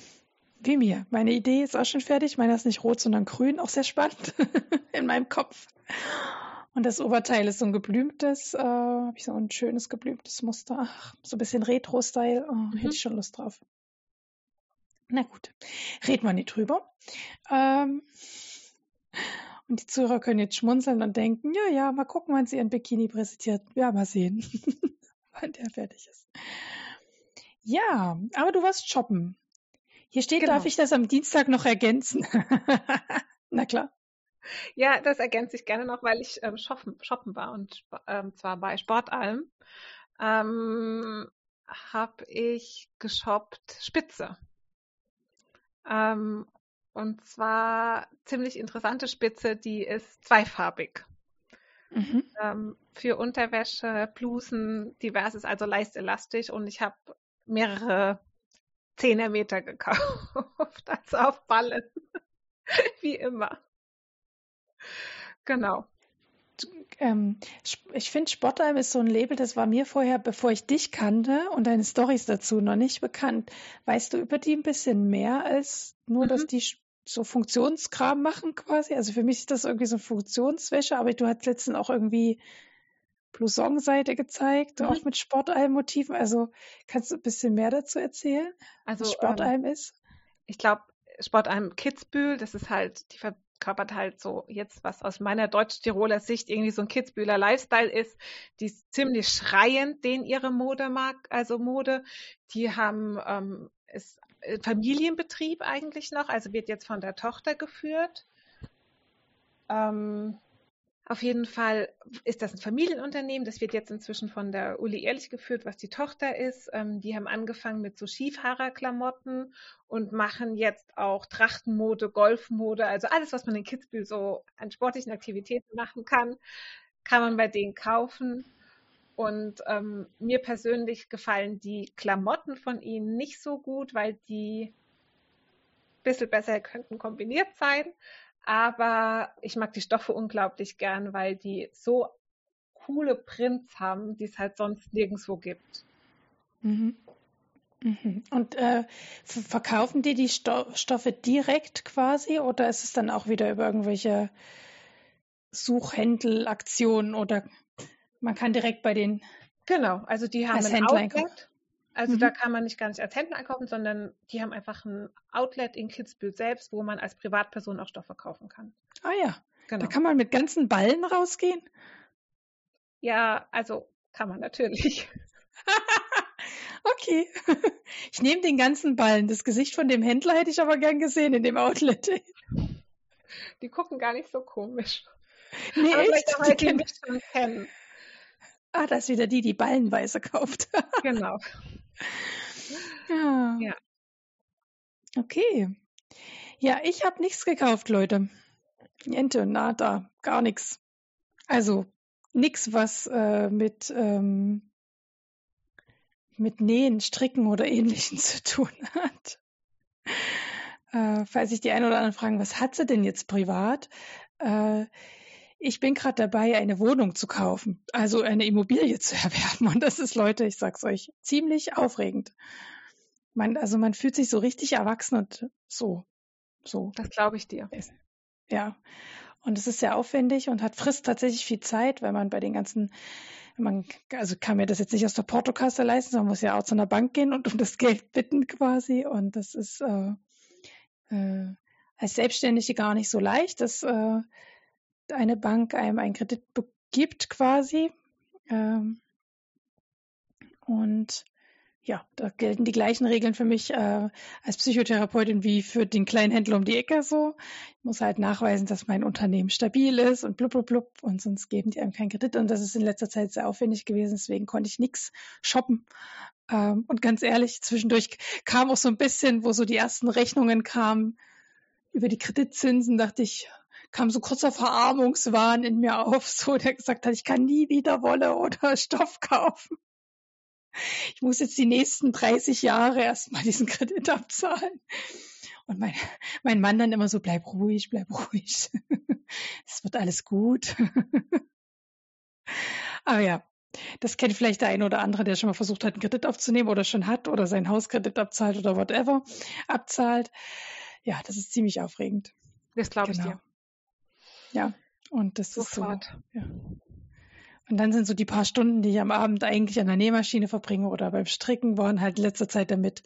Wie mir. Meine Idee ist auch schon fertig. Meiner ist nicht rot, sondern grün. Auch sehr spannend in meinem Kopf. Und das Oberteil ist so ein geblümtes, äh, habe ich so ein schönes geblümtes Muster. Ach, so ein bisschen Retro-Style. Oh, mhm. Hätte ich schon Lust drauf. Na gut, reden wir nicht drüber. Ähm, Und die Zuhörer können jetzt schmunzeln und denken, ja, ja, mal gucken, wann sie ihren Bikini präsentiert. Ja, mal sehen, wann der fertig ist. Ja, aber du warst shoppen. Hier steht, genau. darf ich das am Dienstag noch ergänzen? Na klar. Ja, das ergänze ich gerne noch, weil ich ähm, shoppen, shoppen war und ähm, zwar bei Sportalm. Ähm, habe ich geshoppt Spitze. Ähm, und zwar ziemlich interessante Spitze, die ist zweifarbig. Mhm. Ähm, für Unterwäsche, Blusen, diverses, also leicht elastisch und ich habe mehrere Zehnermeter gekauft, also auf Ballen, wie immer. Genau. Ähm, ich finde, Sportheim ist so ein Label, das war mir vorher, bevor ich dich kannte und deine Stories dazu noch nicht bekannt. Weißt du über die ein bisschen mehr als nur, mhm. dass die so Funktionskram machen quasi? Also für mich ist das irgendwie so Funktionswäsche, aber du hast letztens auch irgendwie Blouson-Seite gezeigt, mhm. auch mit Sportalm-Motiven. Also kannst du ein bisschen mehr dazu erzählen, also, was Sportalm ähm, ist? Ich glaube, Sportalm Kitzbühel, das ist halt, die verkörpert halt so jetzt, was aus meiner Deutsch-Tiroler Sicht irgendwie so ein Kitzbühler Lifestyle ist. Die ist ziemlich schreiend, den ihre Mode mag, also Mode. Die haben, ähm, ist Familienbetrieb eigentlich noch, also wird jetzt von der Tochter geführt. Ähm, auf jeden Fall ist das ein Familienunternehmen. Das wird jetzt inzwischen von der Uli Ehrlich geführt, was die Tochter ist. Ähm, die haben angefangen mit so Skifahrerklamotten und machen jetzt auch Trachtenmode, Golfmode, also alles, was man in Kitzbühel so an sportlichen Aktivitäten machen kann, kann man bei denen kaufen. Und ähm, mir persönlich gefallen die Klamotten von ihnen nicht so gut, weil die ein bisschen besser könnten kombiniert sein aber ich mag die Stoffe unglaublich gern, weil die so coole Prints haben, die es halt sonst nirgendwo gibt. Mhm. Mhm. Und äh, verkaufen die die Sto Stoffe direkt quasi oder ist es dann auch wieder über irgendwelche Suchhändelaktionen oder man kann direkt bei den Genau, also die haben ein Outlet also mhm. da kann man nicht gar nicht als Händler einkaufen, sondern die haben einfach ein Outlet in Kitzbühel selbst, wo man als Privatperson auch Stoffe kaufen kann. Ah ja, genau. Da kann man mit ganzen Ballen rausgehen? Ja, also kann man natürlich. okay. Ich nehme den ganzen Ballen. Das Gesicht von dem Händler hätte ich aber gern gesehen in dem Outlet. Die gucken gar nicht so komisch. Nee, aber echt? Weil die mich schon kennen. Ah, das ist wieder die, die ballenweise kauft. genau. Ja. ja. Okay. Ja, ich habe nichts gekauft, Leute. Niente, nada, gar nichts. Also nichts, was äh, mit, ähm, mit Nähen, Stricken oder Ähnlichem zu tun hat. Äh, falls sich die einen oder anderen fragen, was hat sie denn jetzt privat? Äh, ich bin gerade dabei, eine Wohnung zu kaufen, also eine Immobilie zu erwerben. Und das ist, Leute, ich sag's euch, ziemlich aufregend. Man, also man fühlt sich so richtig erwachsen und so, so. Das glaube ich dir. Ja. Und es ist sehr aufwendig und hat frisst tatsächlich viel Zeit, weil man bei den ganzen, man, also kann mir das jetzt nicht aus der Portokasse leisten, man muss ja auch zu einer Bank gehen und um das Geld bitten quasi. Und das ist äh, äh, als Selbstständige gar nicht so leicht. Das äh, eine Bank einem einen Kredit gibt quasi. Ähm, und ja, da gelten die gleichen Regeln für mich äh, als Psychotherapeutin wie für den kleinen Händler um die Ecke so. Ich muss halt nachweisen, dass mein Unternehmen stabil ist und blub, blub, blub und sonst geben die einem keinen Kredit und das ist in letzter Zeit sehr aufwendig gewesen, deswegen konnte ich nichts shoppen. Ähm, und ganz ehrlich, zwischendurch kam auch so ein bisschen, wo so die ersten Rechnungen kamen über die Kreditzinsen, dachte ich, kam so kurzer Verarmungswahn in mir auf, so der gesagt hat, ich kann nie wieder Wolle oder Stoff kaufen. Ich muss jetzt die nächsten 30 Jahre erstmal diesen Kredit abzahlen. Und mein, mein Mann dann immer so, bleib ruhig, bleib ruhig. Es wird alles gut. Aber ja, das kennt vielleicht der eine oder andere, der schon mal versucht hat, einen Kredit aufzunehmen oder schon hat oder seinen Hauskredit abzahlt oder whatever abzahlt. Ja, das ist ziemlich aufregend. Das glaube ich genau. dir. Ja, und das Sofort. ist so. Ja. Und dann sind so die paar Stunden, die ich am Abend eigentlich an der Nähmaschine verbringe oder beim Stricken, waren halt in letzter Zeit damit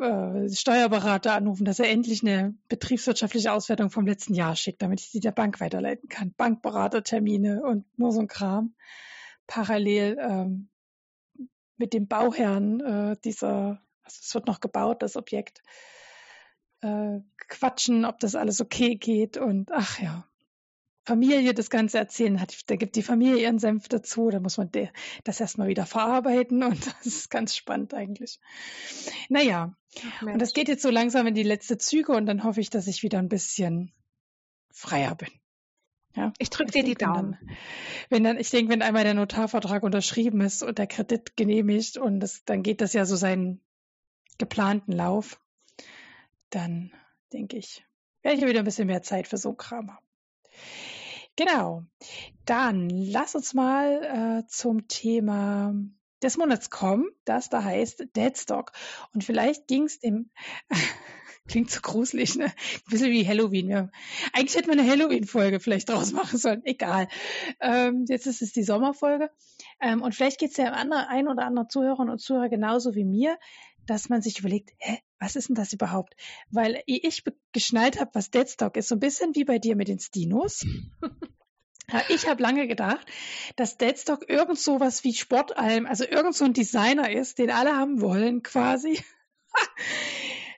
äh, Steuerberater anrufen, dass er endlich eine betriebswirtschaftliche Auswertung vom letzten Jahr schickt, damit ich sie der Bank weiterleiten kann. Bankberatertermine und nur so ein Kram. Parallel ähm, mit dem Bauherrn äh, dieser, also es wird noch gebaut, das Objekt, äh, quatschen, ob das alles okay geht und ach ja, Familie das Ganze erzählen hat. Da gibt die Familie ihren Senf dazu. Da muss man das erstmal wieder verarbeiten und das ist ganz spannend eigentlich. Naja, und das geht jetzt so langsam in die letzte Züge und dann hoffe ich, dass ich wieder ein bisschen freier bin. Ja, ich drücke dir die Daumen. Wenn dann, wenn dann, ich denke, wenn einmal der Notarvertrag unterschrieben ist und der Kredit genehmigt und das, dann geht das ja so seinen geplanten Lauf, dann denke ich, werde ich wieder ein bisschen mehr Zeit für so Kram haben. Genau. Dann lass uns mal äh, zum Thema des Monats kommen, das da heißt Deadstock. Und vielleicht ging es dem, klingt so gruselig, ne? Ein bisschen wie Halloween. Ja. Eigentlich hätte man eine Halloween-Folge vielleicht draus machen sollen. Egal. Ähm, jetzt ist es die Sommerfolge. Ähm, und vielleicht geht es ja anderen, ein oder anderen Zuhörern und Zuhörer genauso wie mir, dass man sich überlegt, hä, was ist denn das überhaupt? Weil ich geschnallt habe, was Deadstock ist, so ein bisschen wie bei dir mit den Stinos. Ich habe lange gedacht, dass Deadstock irgend so was wie Sportalm, also irgend so ein Designer ist, den alle haben wollen quasi.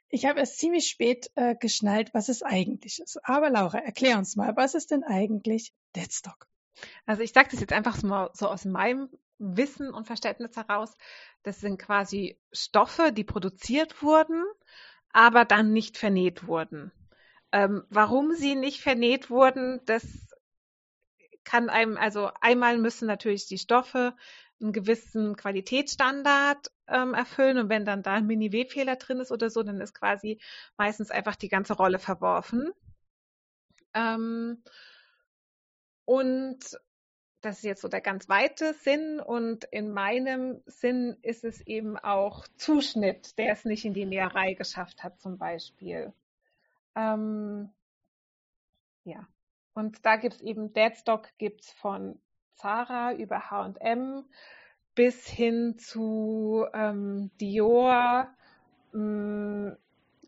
Ich habe erst ziemlich spät äh, geschnallt, was es eigentlich ist. Aber Laura, erklär uns mal, was ist denn eigentlich Deadstock? Also ich sage das jetzt einfach mal so aus meinem Wissen und Verständnis heraus. Das sind quasi Stoffe, die produziert wurden, aber dann nicht vernäht wurden. Ähm, warum sie nicht vernäht wurden, das kann einem, also einmal müssen natürlich die Stoffe einen gewissen Qualitätsstandard ähm, erfüllen und wenn dann da ein Mini-Webfehler drin ist oder so, dann ist quasi meistens einfach die ganze Rolle verworfen. Ähm, und das ist jetzt so der ganz weite Sinn und in meinem Sinn ist es eben auch Zuschnitt, der es nicht in die Näherei geschafft hat zum Beispiel. Ähm, ja, und da gibt es eben Deadstock gibt's von Zara über H&M bis hin zu ähm, Dior, ähm,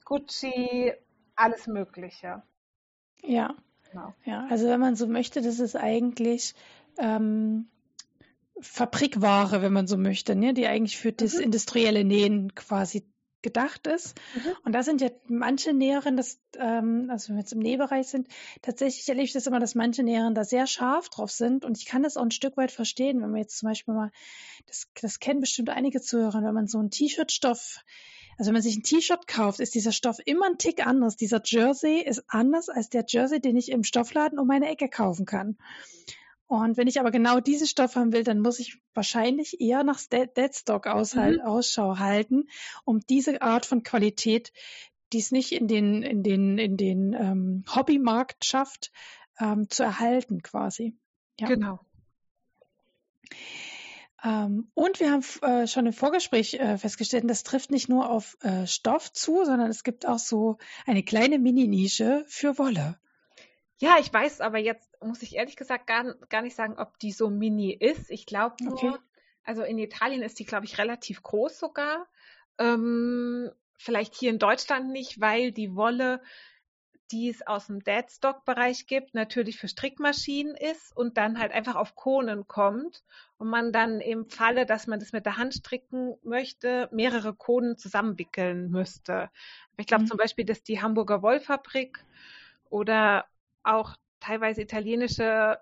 Gucci, alles Mögliche. Ja. Genau. Ja, also wenn man so möchte, das ist eigentlich ähm, Fabrikware, wenn man so möchte, ne? die eigentlich für das mhm. industrielle Nähen quasi gedacht ist. Mhm. Und da sind ja manche Näherinnen, das, ähm, also wenn wir jetzt im Nähbereich sind, tatsächlich erlebe ich das immer, dass manche Näherinnen da sehr scharf drauf sind. Und ich kann das auch ein Stück weit verstehen, wenn man jetzt zum Beispiel mal, das, das kennen bestimmt einige Zuhörer, wenn man so einen T-Shirt-Stoff also wenn man sich ein T-Shirt kauft, ist dieser Stoff immer ein Tick anders. Dieser Jersey ist anders als der Jersey, den ich im Stoffladen um meine Ecke kaufen kann. Und wenn ich aber genau diesen Stoff haben will, dann muss ich wahrscheinlich eher nach Deadstock mhm. Ausschau halten, um diese Art von Qualität, die es nicht in den, in den, in den ähm, Hobbymarkt schafft, ähm, zu erhalten quasi. Ja. Genau. Ähm, und wir haben äh, schon im Vorgespräch äh, festgestellt, das trifft nicht nur auf äh, Stoff zu, sondern es gibt auch so eine kleine Mini-Nische für Wolle. Ja, ich weiß, aber jetzt muss ich ehrlich gesagt gar, gar nicht sagen, ob die so mini ist. Ich glaube nur, okay. also in Italien ist die, glaube ich, relativ groß sogar. Ähm, vielleicht hier in Deutschland nicht, weil die Wolle, die es aus dem Deadstock-Bereich gibt, natürlich für Strickmaschinen ist und dann halt einfach auf Kohlen kommt und man dann im Falle, dass man das mit der Hand stricken möchte, mehrere Kohlen zusammenwickeln müsste. Ich glaube mhm. zum Beispiel, dass die Hamburger Wollfabrik oder auch teilweise italienische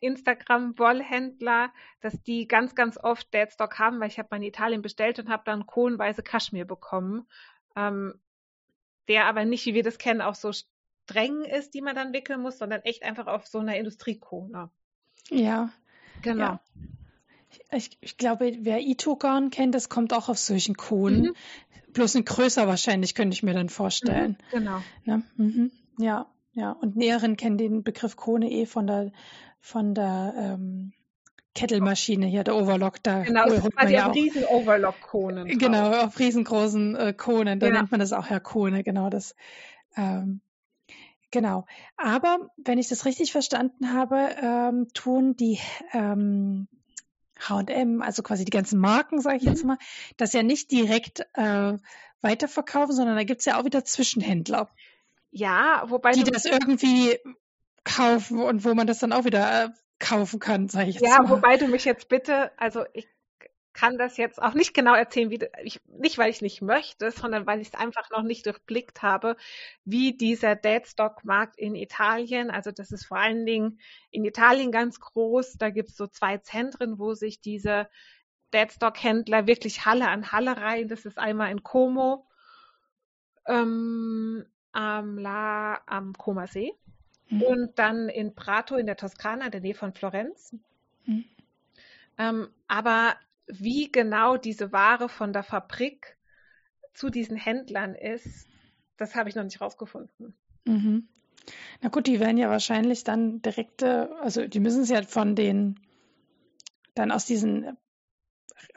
Instagram-Wollhändler, dass die ganz, ganz oft Deadstock haben, weil ich habe mal in Italien bestellt und habe dann kohlenweise Kaschmir bekommen, ähm, der aber nicht, wie wir das kennen, auch so streng ist, die man dann wickeln muss, sondern echt einfach auf so einer Industriekohle. Ja, genau. Ja. Ich, ich, glaube, wer Itogarn kennt, das kommt auch auf solchen Kohlen. Mhm. Bloß ein größer wahrscheinlich, könnte ich mir dann vorstellen. Mhm, genau. Ne? Mhm. Ja. Ja, und Näheren kennen den Begriff Krone eh von der, von der ähm, Kettelmaschine hier, der Overlock. Da genau, das ist quasi auf riesen Overlock-Konen. Genau, auf riesengroßen äh, Konen. Da ja. nennt man das auch ja Kone, genau das. Ähm, genau. Aber wenn ich das richtig verstanden habe, ähm, tun die ähm, H&M, also quasi die ganzen Marken, sage ich jetzt mhm. mal, das ja nicht direkt äh, weiterverkaufen, sondern da gibt's ja auch wieder Zwischenhändler. Ja, wobei die das irgendwie kaufen und wo man das dann auch wieder äh, kaufen kann, sage ich jetzt ja, mal. Wobei du mich jetzt bitte, also ich kann das jetzt auch nicht genau erzählen, wie ich, nicht weil ich nicht möchte, sondern weil ich es einfach noch nicht durchblickt habe, wie dieser Deadstock-Markt in Italien, also das ist vor allen Dingen in Italien ganz groß, da gibt es so zwei Zentren, wo sich diese Deadstock-Händler wirklich Halle an Halle reihen. Das ist einmal in Como ähm, am, La, am Como See mhm. und dann in Prato in der Toskana, in der Nähe von Florenz. Mhm. Ähm, aber wie genau diese Ware von der Fabrik zu diesen Händlern ist, das habe ich noch nicht rausgefunden. Mhm. Na gut, die werden ja wahrscheinlich dann direkte, also die müssen es ja von den, dann aus diesen,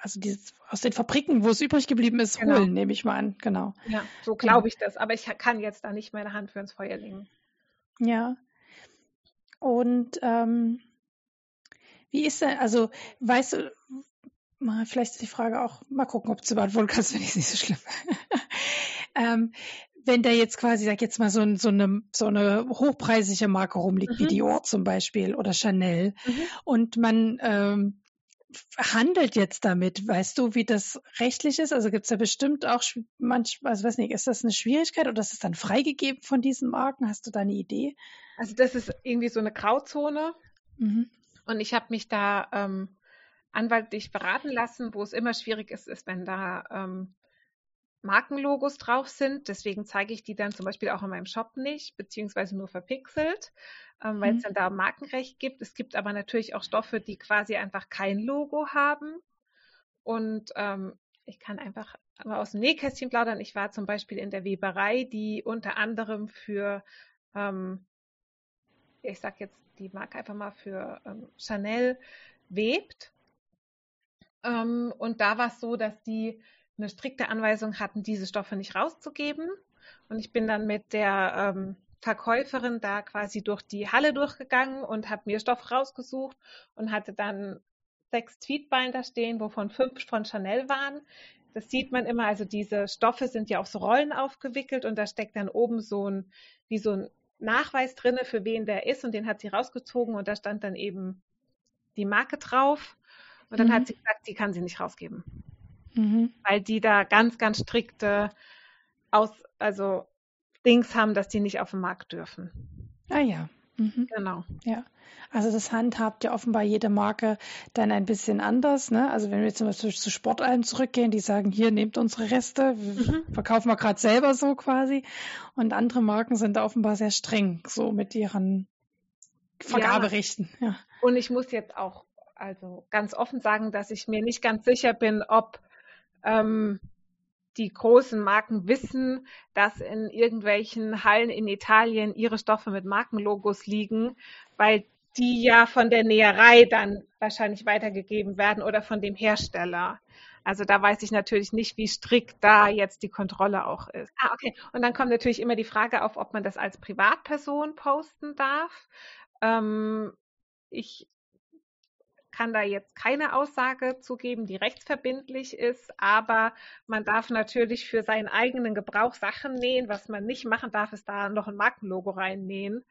also dieses, aus den Fabriken, wo es übrig geblieben ist, genau. holen, nehme ich mal an. Genau. Ja, so glaube ich das. Aber ich kann jetzt da nicht meine Hand für ins Feuer legen. Ja. Und ähm, wie ist denn, also weißt du, Mal, vielleicht ist die Frage auch, mal gucken, ob du beantworten kannst, wenn ich es nicht so schlimm. ähm, wenn da jetzt quasi, sag jetzt mal, so, so, eine, so eine hochpreisige Marke rumliegt, mhm. wie Dior zum Beispiel oder Chanel, mhm. und man ähm, handelt jetzt damit, weißt du, wie das rechtlich ist? Also gibt es da bestimmt auch manchmal, also weiß nicht, ist das eine Schwierigkeit oder ist es dann freigegeben von diesen Marken? Hast du da eine Idee? Also das ist irgendwie so eine Grauzone. Mhm. Und ich habe mich da ähm, anwaltlich beraten lassen. Wo es immer schwierig ist, ist, wenn da ähm, Markenlogos drauf sind. Deswegen zeige ich die dann zum Beispiel auch in meinem Shop nicht, beziehungsweise nur verpixelt, ähm, weil mhm. es dann da Markenrecht gibt. Es gibt aber natürlich auch Stoffe, die quasi einfach kein Logo haben. Und ähm, ich kann einfach mal aus dem Nähkästchen plaudern. Ich war zum Beispiel in der Weberei, die unter anderem für, ähm, ich sag jetzt die Marke einfach mal für ähm, Chanel webt. Ähm, und da war es so, dass die eine strikte Anweisung hatten, diese Stoffe nicht rauszugeben. Und ich bin dann mit der ähm, Verkäuferin da quasi durch die Halle durchgegangen und habe mir Stoff rausgesucht und hatte dann sechs Tweetballen da stehen, wovon fünf von Chanel waren. Das sieht man immer, also diese Stoffe sind ja auf so Rollen aufgewickelt und da steckt dann oben so ein, wie so ein Nachweis drinne, für wen der ist und den hat sie rausgezogen und da stand dann eben die Marke drauf. Und dann mhm. hat sie gesagt, die kann sie nicht rausgeben. Mhm. Weil die da ganz, ganz strikte aus, also Dings haben, dass die nicht auf den Markt dürfen. Ah ja. Mhm. Genau. Ja. Also das handhabt ja offenbar jede Marke dann ein bisschen anders. Ne? Also wenn wir zum Beispiel zu Sportallen zurückgehen, die sagen, hier nehmt unsere Reste, mhm. verkaufen wir gerade selber so quasi. Und andere Marken sind offenbar sehr streng so mit ihren Vergaberechten. Ja. ja. Und ich muss jetzt auch also ganz offen sagen, dass ich mir nicht ganz sicher bin, ob ähm, die großen Marken wissen, dass in irgendwelchen Hallen in Italien ihre Stoffe mit Markenlogos liegen, weil die ja von der Näherei dann wahrscheinlich weitergegeben werden oder von dem Hersteller. Also da weiß ich natürlich nicht, wie strikt da jetzt die Kontrolle auch ist. Ah, okay. Und dann kommt natürlich immer die Frage auf, ob man das als Privatperson posten darf. Ähm, ich kann da jetzt keine Aussage zugeben, die rechtsverbindlich ist, aber man darf natürlich für seinen eigenen Gebrauch Sachen nähen. Was man nicht machen darf, ist da noch ein Markenlogo reinnähen.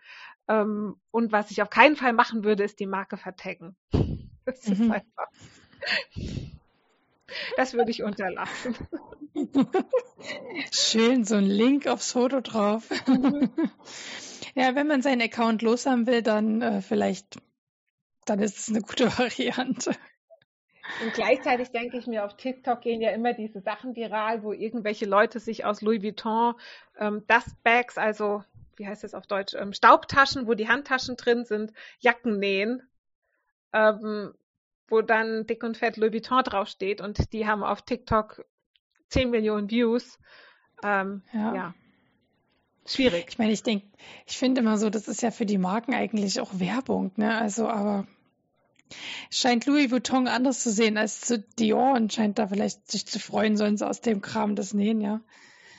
Ähm, und was ich auf keinen Fall machen würde, ist die Marke vertaggen. Das ist mhm. einfach. Das würde ich unterlassen. Schön, so ein Link aufs Foto drauf. Mhm. Ja, wenn man seinen Account los haben will, dann äh, vielleicht dann ist es eine gute Variante. Und gleichzeitig denke ich mir, auf TikTok gehen ja immer diese Sachen viral, wo irgendwelche Leute sich aus Louis Vuitton ähm, Dustbags, also wie heißt das auf Deutsch, ähm, Staubtaschen, wo die Handtaschen drin sind, Jacken nähen, ähm, wo dann dick und fett Louis Vuitton draufsteht und die haben auf TikTok 10 Millionen Views. Ähm, ja. ja. Schwierig. Ich meine, ich denke, ich finde immer so, das ist ja für die Marken eigentlich auch Werbung, ne? Also, aber scheint Louis Vuitton anders zu sehen als zu Dior und scheint da vielleicht sich zu freuen, sollen sie aus dem Kram das nähen, ja.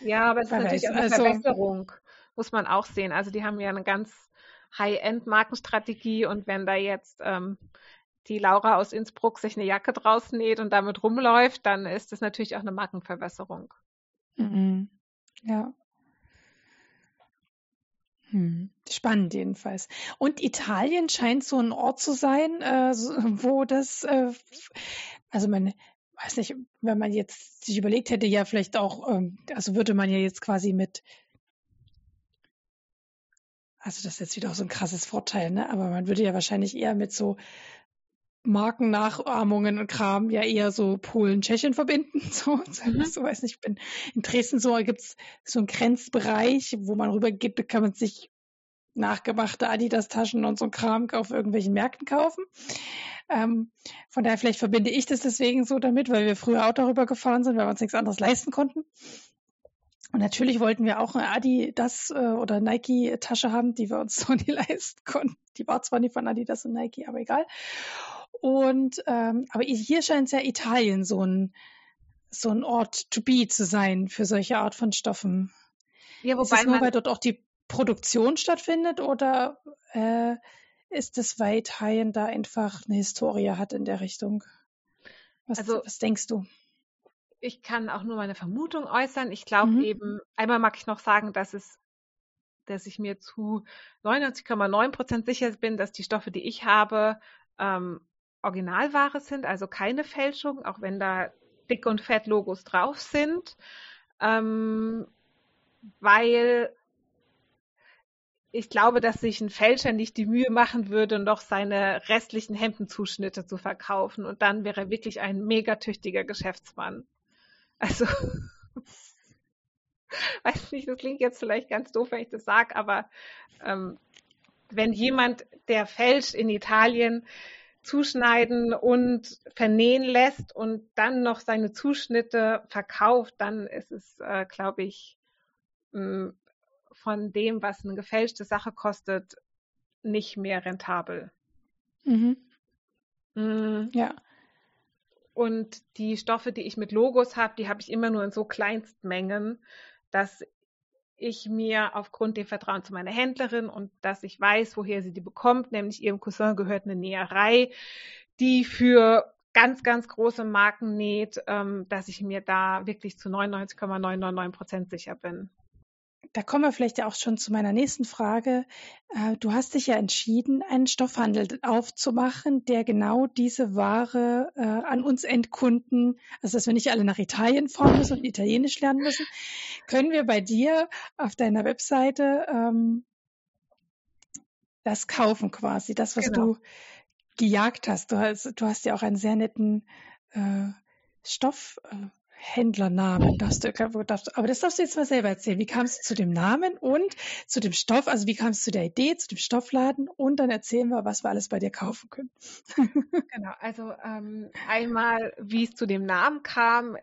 Ja, aber es ist natürlich auch eine also, Verbesserung, muss man auch sehen. Also die haben ja eine ganz High-End-Markenstrategie und wenn da jetzt ähm, die Laura aus Innsbruck sich eine Jacke draus näht und damit rumläuft, dann ist das natürlich auch eine Markenverwässerung. Mhm. Ja. Hm. Spannend jedenfalls. Und Italien scheint so ein Ort zu sein, äh, wo das, äh, also man weiß nicht, wenn man jetzt sich überlegt hätte, ja vielleicht auch, ähm, also würde man ja jetzt quasi mit, also das ist jetzt wieder auch so ein krasses Vorteil, ne? Aber man würde ja wahrscheinlich eher mit so Markennachahmungen und Kram ja eher so Polen, Tschechien verbinden. So, mhm. so weiß nicht, ich bin in Dresden so, gibt es so einen Grenzbereich, wo man rübergeht, da kann man sich nachgemachte Adidas-Taschen und so Kram auf irgendwelchen Märkten kaufen. Ähm, von daher, vielleicht verbinde ich das deswegen so damit, weil wir früher auch darüber gefahren sind, weil wir uns nichts anderes leisten konnten. Und natürlich wollten wir auch eine Adidas äh, oder Nike-Tasche haben, die wir uns so nie leisten konnten. Die war zwar nicht von Adidas und Nike, aber egal. Und ähm, aber hier scheint es ja Italien so ein so ein Ort to be zu sein für solche Art von Stoffen. Ja, wobei ist es nur, weil dort auch die Produktion stattfindet oder äh, ist es, weil Italien da einfach eine Historie hat in der Richtung? Was, also, was denkst du? Ich kann auch nur meine Vermutung äußern. Ich glaube mhm. eben, einmal mag ich noch sagen, dass es dass ich mir zu 99,9 Prozent sicher bin, dass die Stoffe, die ich habe, ähm, Originalware sind, also keine Fälschung, auch wenn da dick und fett Logos drauf sind, ähm, weil ich glaube, dass sich ein Fälscher nicht die Mühe machen würde, noch seine restlichen Hemdenzuschnitte zu verkaufen und dann wäre er wirklich ein mega tüchtiger Geschäftsmann. Also, weiß nicht, das klingt jetzt vielleicht ganz doof, wenn ich das sage, aber ähm, wenn jemand, der fälscht in Italien, zuschneiden und vernähen lässt und dann noch seine Zuschnitte verkauft, dann ist es, äh, glaube ich, mm, von dem, was eine gefälschte Sache kostet, nicht mehr rentabel. Mhm. Mhm. Ja. Und die Stoffe, die ich mit Logos habe, die habe ich immer nur in so Kleinstmengen, dass ich mir aufgrund dem Vertrauen zu meiner Händlerin und dass ich weiß, woher sie die bekommt, nämlich ihrem Cousin gehört eine Näherei, die für ganz, ganz große Marken näht, ähm, dass ich mir da wirklich zu 99,999 Prozent sicher bin. Da kommen wir vielleicht ja auch schon zu meiner nächsten Frage. Äh, du hast dich ja entschieden, einen Stoffhandel aufzumachen, der genau diese Ware äh, an uns Endkunden, also dass wir nicht alle nach Italien fahren müssen und Italienisch lernen müssen, können wir bei dir auf deiner Webseite ähm, das kaufen quasi, das, was genau. du gejagt hast. Du hast, du hast ja auch einen sehr netten äh, Stoff. Äh, Händlernamen. Darfst du, aber das darfst du jetzt mal selber erzählen. Wie kamst du zu dem Namen und zu dem Stoff? Also wie kamst du zu der Idee, zu dem Stoffladen? Und dann erzählen wir, was wir alles bei dir kaufen können. genau, also ähm, einmal, wie es zu dem Namen kam.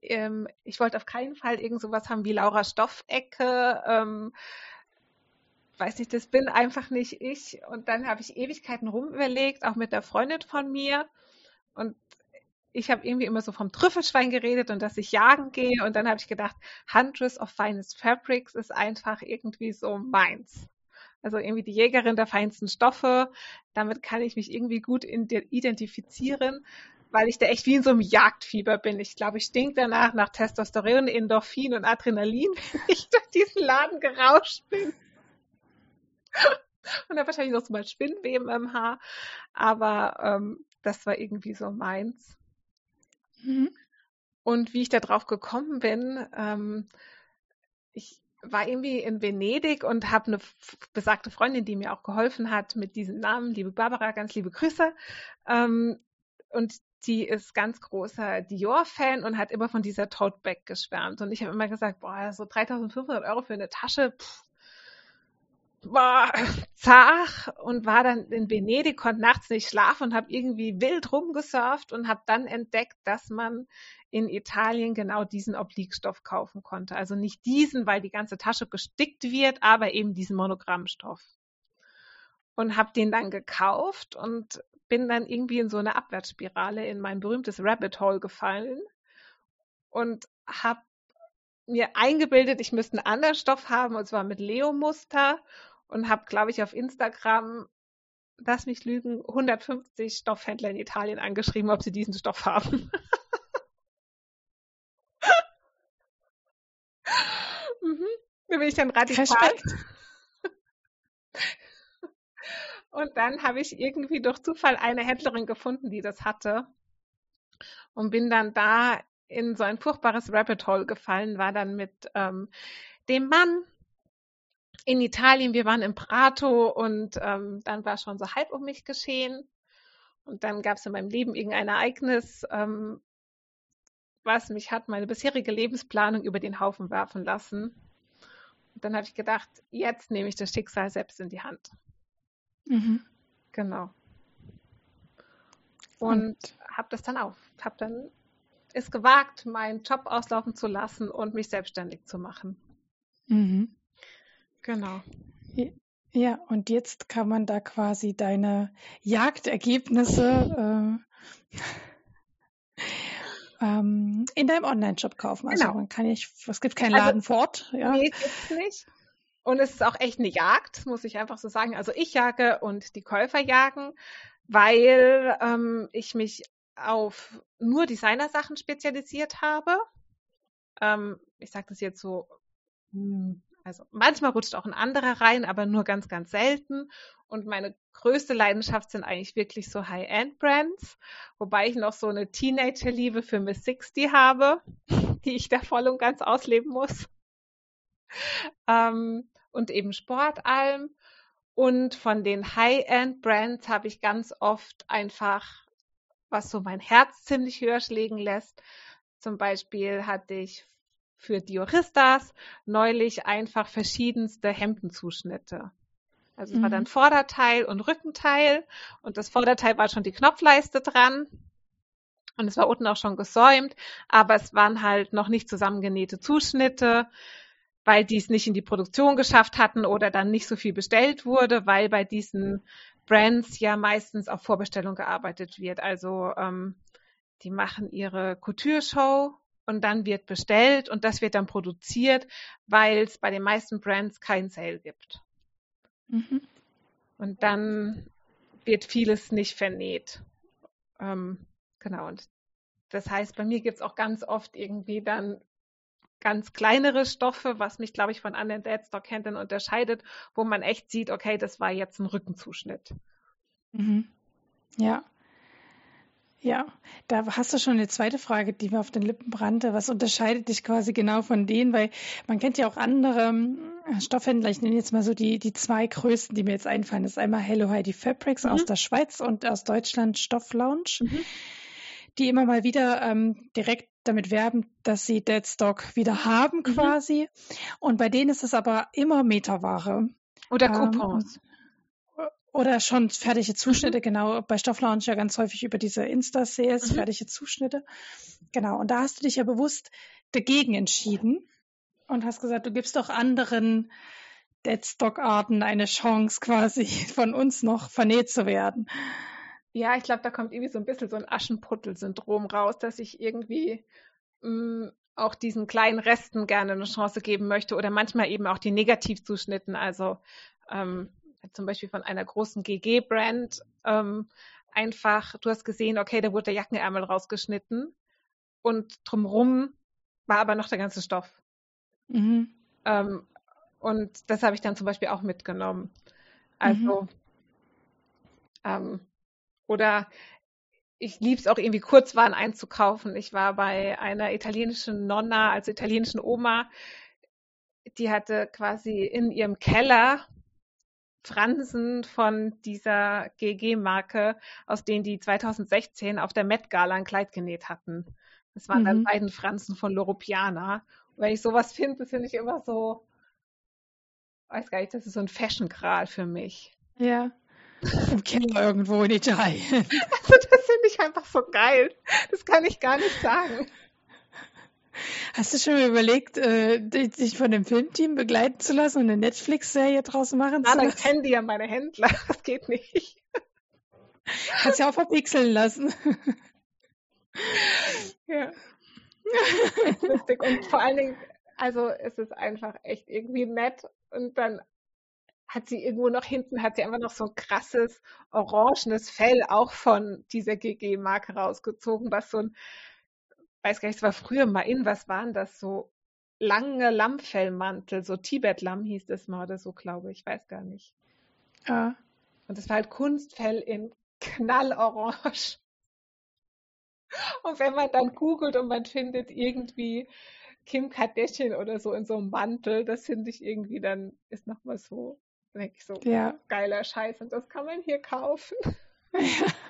Ähm, ich wollte auf keinen Fall irgend sowas haben wie Laura Stoffecke. Ähm, weiß nicht, das bin einfach nicht ich. Und dann habe ich Ewigkeiten rumüberlegt, auch mit der Freundin von mir. Und ich habe irgendwie immer so vom Trüffelschwein geredet und dass ich jagen gehe und dann habe ich gedacht, Huntress of Finest Fabrics ist einfach irgendwie so meins. Also irgendwie die Jägerin der feinsten Stoffe. Damit kann ich mich irgendwie gut identifizieren, weil ich da echt wie in so einem Jagdfieber bin. Ich glaube, ich stink danach nach Testosteron, Endorphin und Adrenalin, wenn ich durch diesen Laden gerauscht bin. Und dann wahrscheinlich noch so mal Spinnweben im Haar. Aber ähm, das war irgendwie so meins. Mhm. Und wie ich da drauf gekommen bin, ähm, ich war irgendwie in Venedig und habe eine besagte Freundin, die mir auch geholfen hat mit diesem Namen, liebe Barbara, ganz liebe Grüße. Ähm, und die ist ganz großer Dior-Fan und hat immer von dieser Tote Bag geschwärmt. Und ich habe immer gesagt, boah, so 3500 Euro für eine Tasche, pff, war zach und war dann in Venedig, konnte nachts nicht schlafen und habe irgendwie wild rumgesurft und habe dann entdeckt, dass man in Italien genau diesen Obliquestoff kaufen konnte. Also nicht diesen, weil die ganze Tasche gestickt wird, aber eben diesen Monogrammstoff. Und habe den dann gekauft und bin dann irgendwie in so eine Abwärtsspirale in mein berühmtes Rabbit Hole gefallen und habe mir eingebildet, ich müsste einen anderen Stoff haben, und zwar mit Leo-Muster und habe, glaube ich, auf Instagram lass mich lügen, 150 Stoffhändler in Italien angeschrieben, ob sie diesen Stoff haben. mhm. Da bin ich dann radikal. Und dann habe ich irgendwie durch Zufall eine Händlerin gefunden, die das hatte. Und bin dann da in so ein furchtbares Rabbit Hole gefallen, war dann mit ähm, dem Mann in Italien, wir waren im Prato und ähm, dann war schon so halb um mich geschehen. Und dann gab es in meinem Leben irgendein Ereignis, ähm, was mich hat meine bisherige Lebensplanung über den Haufen werfen lassen. Und dann habe ich gedacht, jetzt nehme ich das Schicksal selbst in die Hand. Mhm. Genau. Und, und habe das dann auf, habe dann es gewagt, meinen Job auslaufen zu lassen und mich selbstständig zu machen. Mhm. Genau. Ja, und jetzt kann man da quasi deine Jagdergebnisse äh, ähm, in deinem Online-Shop kaufen. Also genau. man kann nicht, es gibt keinen also, Laden also, vor Ort. Ja. Nee, gibt's nicht. Und es ist auch echt eine Jagd, muss ich einfach so sagen. Also ich jage und die Käufer jagen, weil ähm, ich mich auf nur Designersachen spezialisiert habe. Ähm, ich sage das jetzt so, hm, also manchmal rutscht auch ein anderer rein, aber nur ganz, ganz selten. Und meine größte Leidenschaft sind eigentlich wirklich so High-End-Brands, wobei ich noch so eine Teenager-Liebe für Miss 60 habe, die ich da voll und ganz ausleben muss. Ähm, und eben Sportalm. Und von den High-End-Brands habe ich ganz oft einfach, was so mein Herz ziemlich höher schlägen lässt. Zum Beispiel hatte ich für Dioristas neulich einfach verschiedenste Hemdenzuschnitte. Also es mhm. war dann Vorderteil und Rückenteil und das Vorderteil war schon die Knopfleiste dran und es war unten auch schon gesäumt, aber es waren halt noch nicht zusammengenähte Zuschnitte weil die es nicht in die Produktion geschafft hatten oder dann nicht so viel bestellt wurde, weil bei diesen Brands ja meistens auf Vorbestellung gearbeitet wird. Also ähm, die machen ihre Couture-Show und dann wird bestellt und das wird dann produziert, weil es bei den meisten Brands kein Sale gibt. Mhm. Und dann wird vieles nicht vernäht. Ähm, genau. Und das heißt, bei mir gibt es auch ganz oft irgendwie dann ganz kleinere Stoffe, was mich, glaube ich, von anderen Deadstock-Händlern unterscheidet, wo man echt sieht, okay, das war jetzt ein Rückenzuschnitt. Mhm. Ja. Ja, da hast du schon eine zweite Frage, die mir auf den Lippen brannte. Was unterscheidet dich quasi genau von denen? Weil man kennt ja auch andere ähm, Stoffhändler. Ich nenne jetzt mal so die, die zwei größten, die mir jetzt einfallen. Das ist einmal Hello Heidi Fabrics mhm. aus der Schweiz und aus Deutschland Stoff Lounge. Mhm die immer mal wieder ähm, direkt damit werben, dass sie Deadstock wieder haben mhm. quasi. Mhm. Und bei denen ist es aber immer Meterware. Oder ähm, Coupons. Ähm, oder schon fertige Zuschnitte, mhm. genau. Bei Stofflounge ja ganz häufig über diese Insta-Sales, mhm. fertige Zuschnitte. Genau. Und da hast du dich ja bewusst dagegen entschieden und hast gesagt, du gibst doch anderen Deadstock-Arten eine Chance, quasi von uns noch vernäht zu werden. Ja, ich glaube, da kommt irgendwie so ein bisschen so ein Aschenputtel-Syndrom raus, dass ich irgendwie mh, mm, auch diesen kleinen Resten gerne eine Chance geben möchte oder manchmal eben auch die Negativzuschnitten. Also ähm, zum Beispiel von einer großen GG-Brand ähm, einfach, du hast gesehen, okay, da wurde der Jackenärmel rausgeschnitten und drumrum war aber noch der ganze Stoff. Mhm. Ähm, und das habe ich dann zum Beispiel auch mitgenommen. Also mhm. ähm, oder ich liebe es auch irgendwie Kurzwaren einzukaufen. Ich war bei einer italienischen Nonna, also italienischen Oma, die hatte quasi in ihrem Keller Fransen von dieser GG-Marke, aus denen die 2016 auf der Met Gala ein Kleid genäht hatten. Das waren mhm. dann beiden Fransen von Loropiana. Und wenn ich sowas finde, finde ich immer so, weiß gar nicht, das ist so ein Fashion-Kral für mich. Ja. Im Keller irgendwo in Italien. Also das finde ich einfach so geil. Das kann ich gar nicht sagen. Hast du schon mal überlegt, äh, dich von dem Filmteam begleiten zu lassen und eine Netflix-Serie draus machen zu lassen? dann kennen die ja meine Händler. Das geht nicht. Kannst ja auch verpixeln lassen. ja. Lustig. Und vor allen Dingen, also es ist einfach echt irgendwie nett und dann hat sie irgendwo noch hinten, hat sie einfach noch so ein krasses orangenes Fell auch von dieser GG-Marke rausgezogen, was so ein, weiß gar nicht, es war früher mal in, was waren das, so lange Lammfellmantel, so Tibet-Lamm hieß das mal oder so, glaube ich, weiß gar nicht. Ja. Und das war halt Kunstfell in knallorange. Und wenn man dann googelt und man findet irgendwie Kim Kardashian oder so in so einem Mantel, das finde ich irgendwie dann ist nochmal so, denke ich so, ja. geiler Scheiß und das kann man hier kaufen. Ja.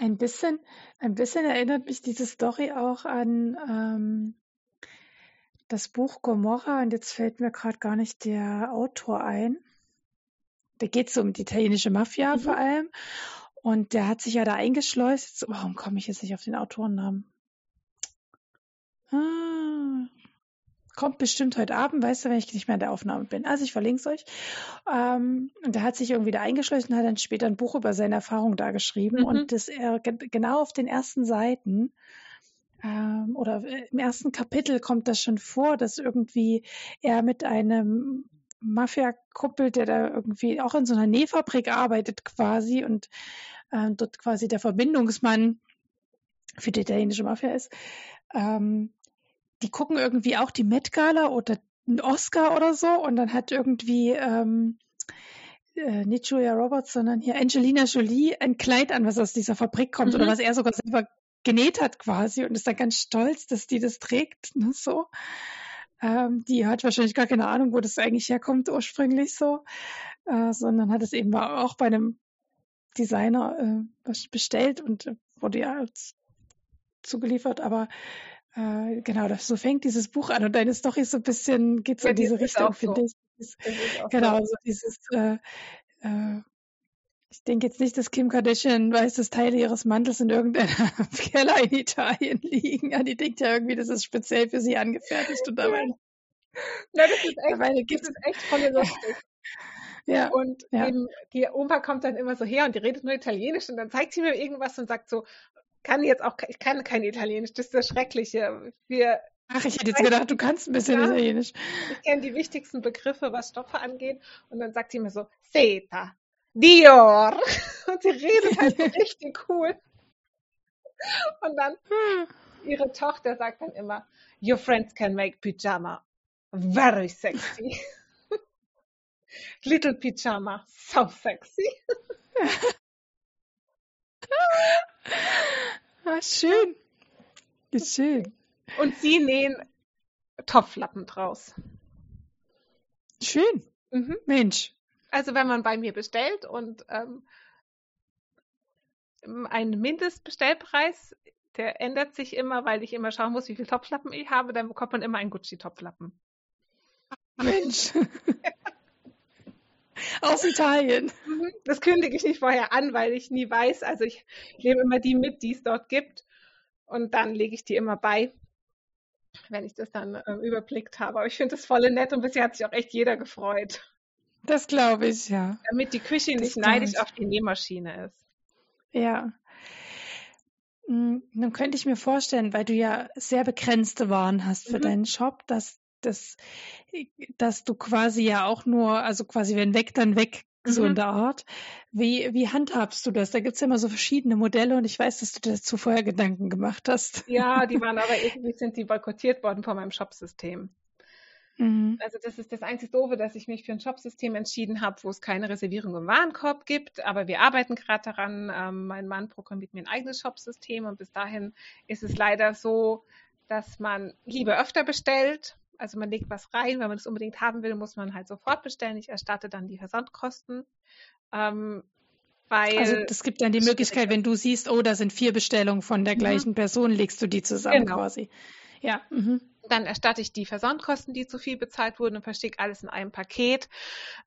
Ein bisschen, ein bisschen erinnert mich diese Story auch an ähm, das Buch Gomorra und jetzt fällt mir gerade gar nicht der Autor ein. Da geht es um die italienische Mafia mhm. vor allem. Und der hat sich ja da eingeschleust. Warum komme ich jetzt nicht auf den Autorennamen? Ah, kommt bestimmt heute Abend, weißt du, wenn ich nicht mehr in der Aufnahme bin. Also ich verlinke es euch. Ähm, und der hat sich irgendwie da eingeschleust und hat dann später ein Buch über seine Erfahrung da geschrieben. Mhm. Und das er genau auf den ersten Seiten ähm, oder äh, im ersten Kapitel kommt das schon vor, dass irgendwie er mit einem Mafia-Kuppel, der da irgendwie auch in so einer Nähfabrik arbeitet quasi und äh, dort quasi der Verbindungsmann für die italienische Mafia ist. Ähm, die gucken irgendwie auch die Met Gala oder einen Oscar oder so und dann hat irgendwie ähm, äh, nicht Julia Roberts, sondern hier Angelina Jolie ein Kleid an, was aus dieser Fabrik kommt mhm. oder was er sogar selber genäht hat quasi und ist dann ganz stolz, dass die das trägt, ne, so. Ähm, die hat wahrscheinlich gar keine Ahnung, wo das eigentlich herkommt ursprünglich so, äh, sondern hat es eben auch bei einem Designer äh, bestellt und äh, wurde ja zugeliefert, aber äh, genau, das, so fängt dieses Buch an und deine Story so ein bisschen geht so ja, in diese Richtung, finde so. ich. genau, so, so dieses äh, äh, ich denke jetzt nicht, dass Kim Kardashian weiß, dass Teile ihres Mantels in irgendeinem Keller in Italien liegen. Ja, die denkt ja irgendwie, das ist speziell für sie angefertigt und dabei. Na, das ist echt, das ist echt voll lustig. Ja, und ja. Eben, die Oma kommt dann immer so her und die redet nur Italienisch und dann zeigt sie mir irgendwas und sagt so, kann jetzt auch, ich kann kein Italienisch, das ist das Schreckliche. Wir, Ach, ich hätte jetzt gedacht, du kannst ein bisschen ja, Italienisch. Ich kenne die wichtigsten Begriffe, was Stoffe angeht. Und dann sagt sie mir so, Seta, Dior. Und sie redet halt so richtig cool. Und dann ihre Tochter sagt dann immer, Your friends can make pyjama very sexy. Little Pyjama, so sexy. Ah, schön. Ist schön. Und sie nähen Topflappen draus. Schön. Mhm. Mensch, also wenn man bei mir bestellt und ähm, ein Mindestbestellpreis, der ändert sich immer, weil ich immer schauen muss, wie viele Topflappen ich habe, dann bekommt man immer einen Gucci-Topflappen. Mensch. Aus Italien. Mhm. Das kündige ich nicht vorher an, weil ich nie weiß. Also ich nehme immer die mit, die es dort gibt. Und dann lege ich die immer bei, wenn ich das dann äh, überblickt habe. Aber ich finde das voll nett und bisher hat sich auch echt jeder gefreut. Das glaube ich, ja. Damit die Küche nicht neidisch auf die Nähmaschine ist. Ja. Hm, nun könnte ich mir vorstellen, weil du ja sehr begrenzte Waren hast für mhm. deinen Shop, dass, dass, dass du quasi ja auch nur, also quasi wenn weg, dann weg, mhm. so in mhm. der Art. Wie, wie handhabst du das? Da gibt es ja immer so verschiedene Modelle und ich weiß, dass du dazu vorher Gedanken gemacht hast. Ja, die waren aber irgendwie sind die boykottiert worden von meinem Shopsystem. Mhm. Also das ist das einzige Doofe, dass ich mich für ein Shopsystem entschieden habe, wo es keine Reservierung im Warenkorb gibt. Aber wir arbeiten gerade daran. Ähm, mein Mann programmiert mir ein eigenes Shopsystem und bis dahin ist es leider so, dass man lieber öfter bestellt. Also man legt was rein, wenn man es unbedingt haben will, muss man halt sofort bestellen. Ich erstatte dann die Versandkosten. Ähm, weil also es gibt dann die Möglichkeit, wenn du siehst, oh, da sind vier Bestellungen von der mhm. gleichen Person, legst du die zusammen genau. quasi. Ja. Mhm. Dann erstatte ich die Versandkosten, die zu viel bezahlt wurden und verschicke alles in einem Paket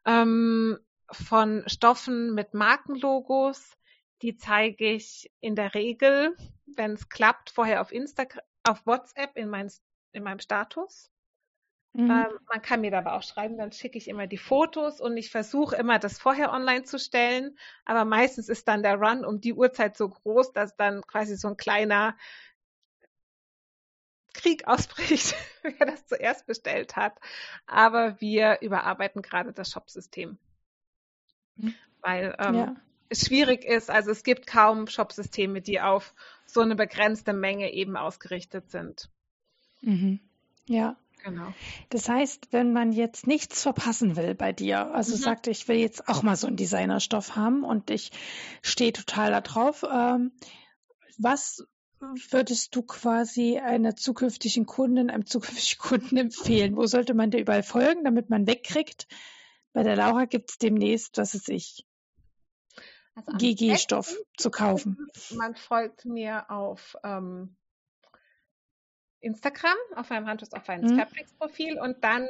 ähm, von Stoffen mit Markenlogos. Die zeige ich in der Regel, wenn es klappt, vorher auf Instagram, auf WhatsApp in, mein, in meinem Status. Mhm. Ähm, man kann mir dabei auch schreiben, dann schicke ich immer die Fotos und ich versuche immer, das vorher online zu stellen. Aber meistens ist dann der Run um die Uhrzeit so groß, dass dann quasi so ein kleiner Krieg ausbricht, wer das zuerst bestellt hat. Aber wir überarbeiten gerade das Shopsystem. Mhm. Weil ähm, ja. es schwierig ist. Also es gibt kaum Shopsysteme, die auf so eine begrenzte Menge eben ausgerichtet sind. Mhm. Ja. Genau. Das heißt, wenn man jetzt nichts verpassen will bei dir, also mhm. sagt, ich will jetzt auch mal so einen Designerstoff haben und ich stehe total da drauf, ähm, was würdest du quasi einer zukünftigen Kundin, einem zukünftigen Kunden empfehlen? Wo sollte man dir überall folgen, damit man wegkriegt? Bei der Laura gibt es demnächst, was ist ich, also GG-Stoff zu kaufen. Man folgt mir auf ähm, Instagram, auf meinem Handtuch auf meinem mhm. Fabrics-Profil und dann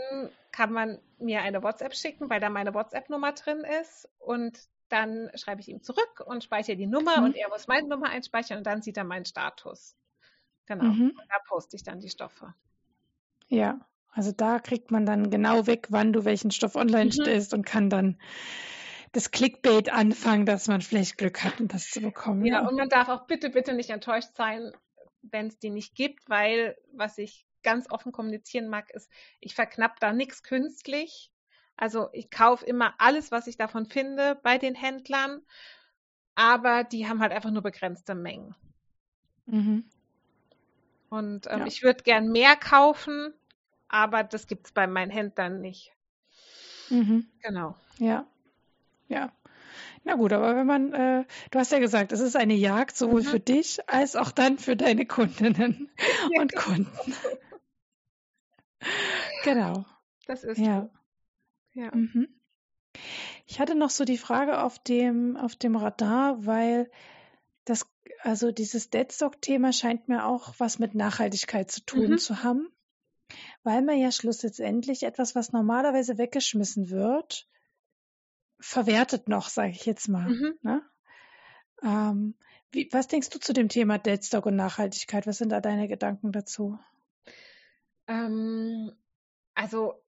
kann man mir eine WhatsApp schicken, weil da meine WhatsApp-Nummer drin ist und dann schreibe ich ihm zurück und speichere die Nummer mhm. und er muss meine Nummer einspeichern und dann sieht er meinen Status. Genau. Mhm. Und da poste ich dann die Stoffe. Ja, also da kriegt man dann genau weg, wann du welchen Stoff online mhm. stellst und kann dann das Clickbait anfangen, dass man vielleicht Glück hat, um das zu bekommen. Ja, ja. und man darf auch bitte, bitte nicht enttäuscht sein, wenn es die nicht gibt, weil was ich ganz offen kommunizieren mag, ist, ich verknapp da nichts künstlich. Also ich kaufe immer alles, was ich davon finde bei den Händlern, aber die haben halt einfach nur begrenzte Mengen. Mhm. Und ähm, ja. ich würde gern mehr kaufen, aber das gibt es bei meinen Händlern nicht. Mhm. Genau. Ja. Ja. Na gut, aber wenn man, äh, du hast ja gesagt, es ist eine Jagd sowohl mhm. für dich als auch dann für deine Kundinnen ja, und Kunden. genau. Das ist ja. So. Ja. Mhm. Ich hatte noch so die Frage auf dem, auf dem Radar, weil das, also dieses Deadstock-Thema scheint mir auch was mit Nachhaltigkeit zu tun mhm. zu haben, weil man ja schlussendlich etwas, was normalerweise weggeschmissen wird, verwertet noch, sage ich jetzt mal. Mhm. Ne? Ähm, wie, was denkst du zu dem Thema Deadstock und Nachhaltigkeit? Was sind da deine Gedanken dazu? Ähm, also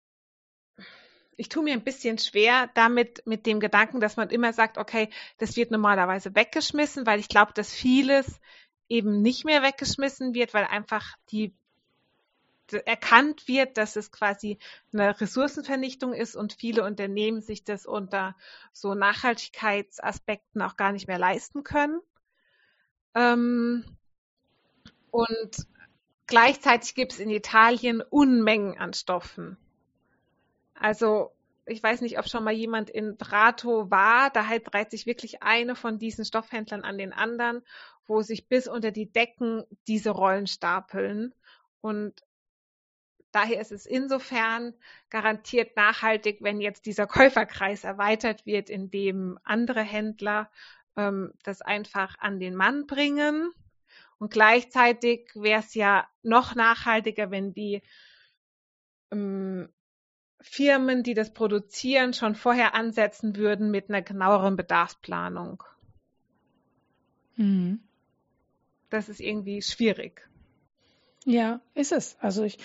ich tue mir ein bisschen schwer damit, mit dem Gedanken, dass man immer sagt, okay, das wird normalerweise weggeschmissen, weil ich glaube, dass vieles eben nicht mehr weggeschmissen wird, weil einfach die erkannt wird, dass es quasi eine Ressourcenvernichtung ist und viele Unternehmen sich das unter so Nachhaltigkeitsaspekten auch gar nicht mehr leisten können. Ähm, und gleichzeitig gibt es in Italien Unmengen an Stoffen. Also ich weiß nicht, ob schon mal jemand in Prato war. Da halt reiht sich wirklich eine von diesen Stoffhändlern an den anderen, wo sich bis unter die Decken diese Rollen stapeln. Und daher ist es insofern garantiert nachhaltig, wenn jetzt dieser Käuferkreis erweitert wird, indem andere Händler ähm, das einfach an den Mann bringen. Und gleichzeitig wäre es ja noch nachhaltiger, wenn die ähm, Firmen, die das produzieren, schon vorher ansetzen würden mit einer genaueren Bedarfsplanung. Mhm. Das ist irgendwie schwierig. Ja, ist es. Also ich,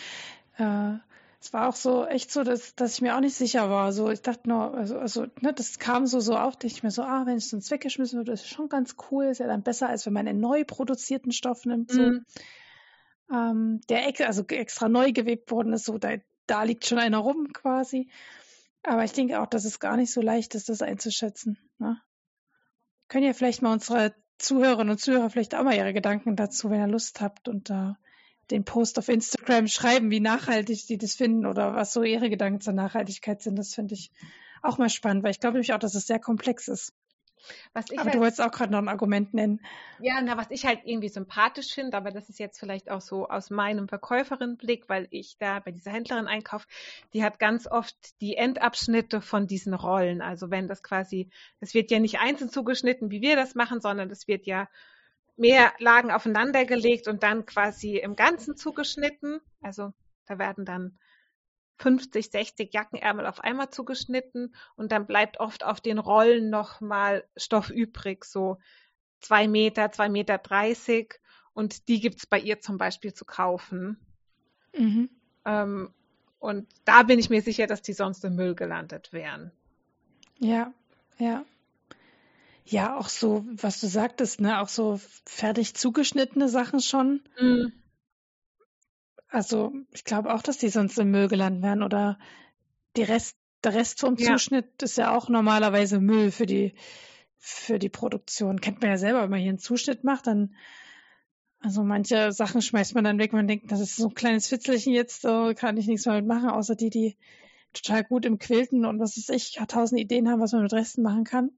äh, es war auch so echt so, dass, dass ich mir auch nicht sicher war. So, ich dachte nur, also, also ne, das kam so so auf, dachte ich mir so, ah, wenn es sonst weggeschmissen wird, ist schon ganz cool, ist ja dann besser, als wenn man einen neu produzierten Stoff nimmt, so. Mhm. Ähm, der also extra neu gewebt worden ist, so, da, da liegt schon einer rum quasi. Aber ich denke auch, dass es gar nicht so leicht ist, das einzuschätzen. Ne? Können ja vielleicht mal unsere Zuhörerinnen und Zuhörer vielleicht auch mal ihre Gedanken dazu, wenn ihr Lust habt und da den Post auf Instagram schreiben, wie nachhaltig sie das finden oder was so ihre Gedanken zur Nachhaltigkeit sind. Das finde ich auch mal spannend, weil ich glaube nämlich auch, dass es sehr komplex ist. aber halt, du wolltest auch gerade noch ein Argument nennen. Ja, na, was ich halt irgendwie sympathisch finde, aber das ist jetzt vielleicht auch so aus meinem Verkäuferinnenblick, weil ich da bei dieser Händlerin einkaufe, die hat ganz oft die Endabschnitte von diesen Rollen. Also wenn das quasi, es wird ja nicht einzeln zugeschnitten, wie wir das machen, sondern es wird ja mehr Lagen aufeinander gelegt und dann quasi im Ganzen zugeschnitten. Also da werden dann 50, 60 Jackenärmel auf einmal zugeschnitten und dann bleibt oft auf den Rollen nochmal Stoff übrig, so zwei Meter, zwei Meter dreißig und die gibt's bei ihr zum Beispiel zu kaufen. Mhm. Ähm, und da bin ich mir sicher, dass die sonst im Müll gelandet wären. Ja, ja. Ja, auch so, was du sagtest, ne, auch so fertig zugeschnittene Sachen schon. Mhm. Also ich glaube auch, dass die sonst im Müll gelandet werden oder die Rest, der Rest vom Ja. Zuschnitt ist ja auch normalerweise Müll für die, für die Produktion. Kennt man ja selber, wenn man hier einen Zuschnitt macht, dann, also manche Sachen schmeißt man dann weg, man denkt, das ist so ein kleines Fitzelchen jetzt, so kann ich nichts mehr mit machen, außer die, die total gut im Quilten und was weiß ich, tausend Ideen haben, was man mit Resten machen kann.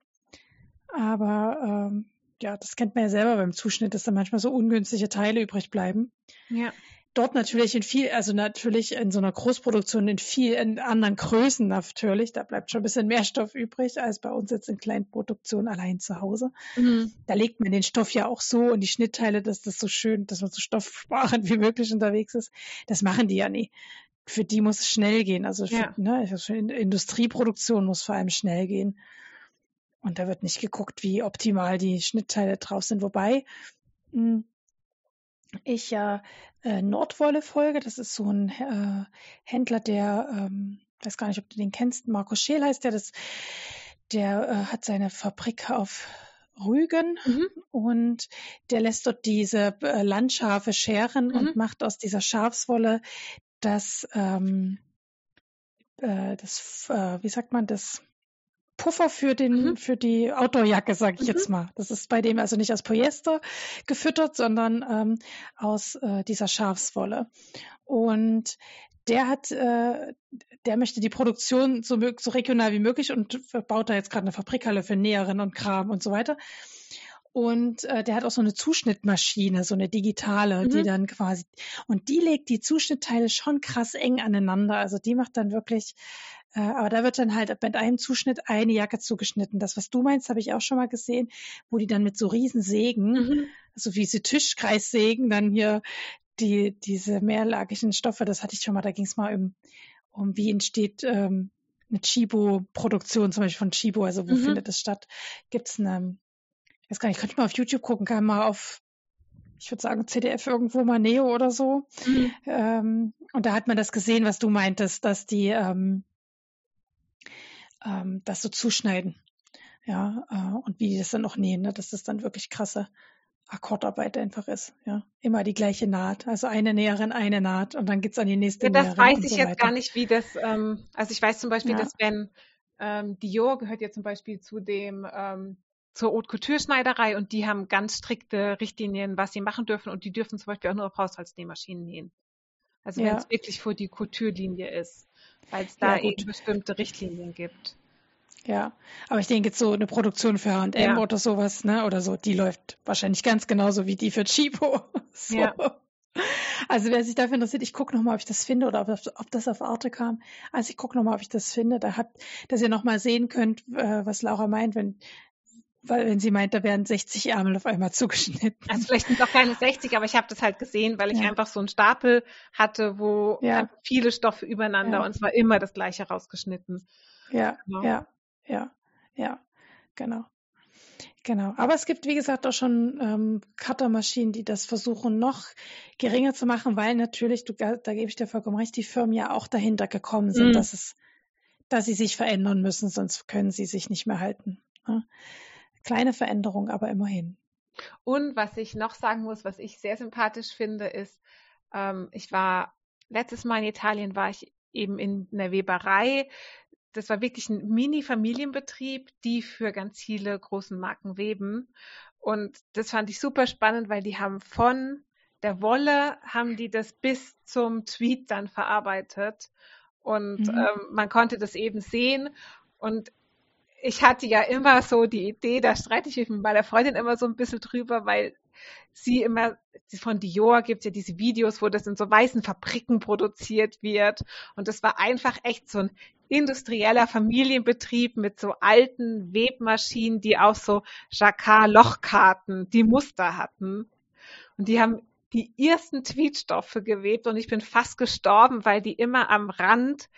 Aber ähm, ja, das kennt man ja selber beim Zuschnitt, dass da manchmal so ungünstige Teile übrig bleiben. Ja. Dort natürlich in viel, also natürlich in so einer Großproduktion in viel in anderen Größen natürlich, da bleibt schon ein bisschen mehr Stoff übrig als bei uns jetzt in Kleinproduktion allein zu Hause. Mhm. Da legt man den Stoff ja auch so und die Schnittteile, dass das so schön, dass man so stoffsparend wie möglich unterwegs ist. Das machen die ja nie. Für die muss es schnell gehen. Also für, Ja. ne, für Industrieproduktion muss vor allem schnell gehen. Und da wird nicht geguckt, wie optimal die Schnittteile drauf sind. Wobei mh, ich ja äh, Nordwolle folge. Das ist so ein äh, Händler, der, ähm, weiß gar nicht, ob du den kennst, Marco Scheel heißt der, das, der äh, hat seine Fabrik auf Rügen Mhm. und der lässt dort diese äh, Landschafe scheren Mhm. und macht aus dieser Schafswolle das, ähm, äh, das, äh, wie sagt man, das Puffer für den, Mhm. für die Outdoorjacke, sag ich Mhm. jetzt mal. Das ist bei dem also nicht aus Polyester gefüttert, sondern ähm, aus äh, dieser Schafswolle. Und der hat, äh, der möchte die Produktion so, so regional wie möglich und baut da jetzt gerade eine Fabrikhalle für Näherin und Kram und so weiter. Und äh, der hat auch so eine Zuschnittmaschine, so eine digitale, die Mhm. dann quasi, und die legt die Zuschnittteile schon krass eng aneinander. Also die macht dann wirklich, äh, aber da wird dann halt mit einem Zuschnitt eine Jacke zugeschnitten. Das, was du meinst, habe ich auch schon mal gesehen, wo die dann mit so riesen Sägen, Mhm. so wie sie Tischkreissägen, dann hier die, diese mehrlagigen Stoffe, das hatte ich schon mal, da ging es mal um, um wie entsteht ähm, eine Chibo-Produktion, zum Beispiel von Chibo, also wo Mhm. findet das statt? Gibt es eine, ich weiß gar nicht, könnte ich mal auf YouTube gucken, kann mal auf, ich würde sagen, CDF irgendwo mal Neo oder so. Mhm. Ähm, und da hat man das gesehen, was du meintest, dass die ähm, ähm, das so zuschneiden. Ja, äh, und wie die das dann auch nähen, ne? dass das dann wirklich krasse Akkordarbeit einfach ist. Ja, immer die gleiche Naht. Also eine Näherin, eine Naht und dann geht's an die nächste Ja, das Näherin. weiß und ich so jetzt weiter. gar nicht, wie das, ähm, also ich weiß zum Beispiel, Ja. dass wenn ähm, Dior gehört ja zum Beispiel zu dem ähm, zur Haute Couture Schneiderei und die haben ganz strikte Richtlinien, was sie machen dürfen und die dürfen zum Beispiel auch nur auf Haushaltsnähmaschinen nähen. Also wenn Ja. es wirklich vor die Couture-Linie ist, weil es da Ja, eben bestimmte Richtlinien gibt. Ja, aber ich denke jetzt so eine Produktion für H&M Ja. oder sowas, ne, oder so, die läuft wahrscheinlich ganz genauso wie die für Chibo. So. Ja. Also wer sich dafür interessiert, ich gucke nochmal, ob ich das finde oder ob, ob das auf Arte kam. Also ich gucke nochmal, ob ich das finde. Da hat, dass ihr nochmal sehen könnt, äh, was Laura meint, wenn, weil wenn sie meint, da werden 60 Ärmel auf einmal zugeschnitten. Also vielleicht sind es auch keine 60, aber ich habe das halt gesehen, weil ich Ja. einfach so einen Stapel hatte, wo Ja. einfach viele Stoffe übereinander Ja. und es war immer das gleiche rausgeschnitten. Ja, Genau. ja, ja, ja, genau. Genau. Aber es gibt, wie gesagt, auch schon ähm, Cuttermaschinen, die das versuchen, noch geringer zu machen, weil natürlich, du, da gebe ich dir vollkommen recht, die Firmen ja auch dahinter gekommen sind, Mhm. dass es, dass sie sich verändern müssen, sonst können sie sich nicht mehr halten. Ne? Kleine Veränderung, aber immerhin. Und was ich noch sagen muss, was ich sehr sympathisch finde, ist, ähm, ich war letztes Mal in Italien, war ich eben in einer Weberei. Das war wirklich ein Mini-Familienbetrieb, die für ganz viele großen Marken weben. Und das fand ich super spannend, weil die haben von der Wolle, haben die das bis zum Tweet dann verarbeitet. Und Mhm. ähm, man konnte das eben sehen. Und ich hatte ja immer so die Idee, da streite ich mich mit meiner Freundin immer so ein bisschen drüber, weil sie immer, von Dior gibt es ja diese Videos, wo das in so weißen Fabriken produziert wird. Und das war einfach echt so ein industrieller Familienbetrieb mit so alten Webmaschinen, die auch so Jacquard-Lochkarten, die Muster hatten. Und die haben die ersten Tweetstoffe gewebt und ich bin fast gestorben, weil die immer am Rand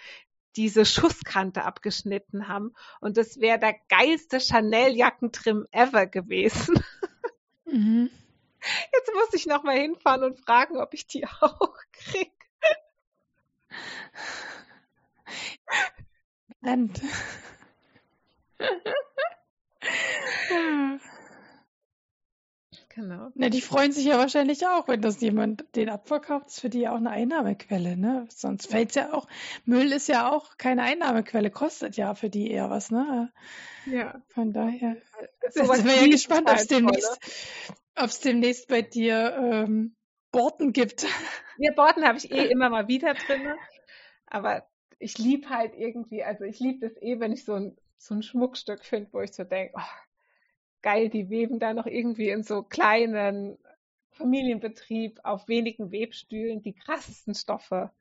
diese Schusskante abgeschnitten haben. Und das wäre der geilste Chanel-Jackentrim ever gewesen. Mhm. Jetzt muss ich noch mal hinfahren und fragen, ob ich die auch krieg. Brennt. Genau. Na, die freuen sich ja wahrscheinlich auch, wenn das jemand den abverkauft. Das ist für die ja auch eine Einnahmequelle, ne? Sonst fällt es ja auch. Müll ist ja auch keine Einnahmequelle, kostet ja für die eher was, ne? Ja. Von daher So sind wir ja gespannt, ob es demnächst, ob's demnächst bei dir ähm, Borten gibt. Ja, Borten habe ich eh immer mal wieder drin. Aber ich liebe halt irgendwie, also ich liebe es eh, wenn ich so ein, so ein Schmuckstück finde, wo ich so denke, oh, geil, die weben da noch irgendwie in so kleinen Familienbetrieb auf wenigen Webstühlen die krassesten Stoffe.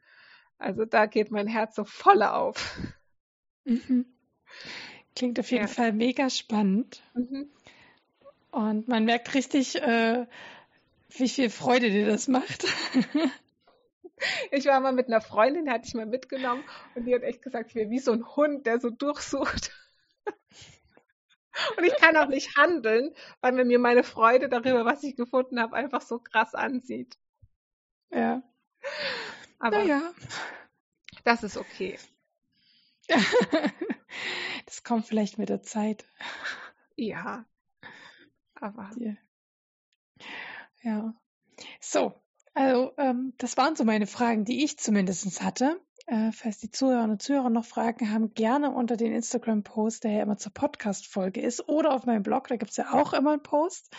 Also da geht mein Herz so voll auf. Mhm. Klingt auf jeden Ja. Fall mega spannend. Mhm. Und man merkt richtig, äh, wie viel Freude dir das macht. Ich war mal mit einer Freundin, die hatte ich mal mitgenommen und die hat echt gesagt, ich wäre wie so ein Hund, der so durchsucht. Und ich kann auch nicht handeln, weil mir mir meine Freude darüber, was ich gefunden habe, einfach so krass ansieht. ja. Aber Naja. das ist okay. Das kommt vielleicht mit der Zeit. Ja. Aber Ja. Ja. So, also ähm, das waren so meine Fragen, die ich zumindest hatte. Äh, falls die Zuhörerinnen und Zuhörer noch Fragen haben, gerne unter den Instagram-Post, der ja immer zur Podcast-Folge ist, oder auf meinem Blog, da gibt es ja auch immer einen Post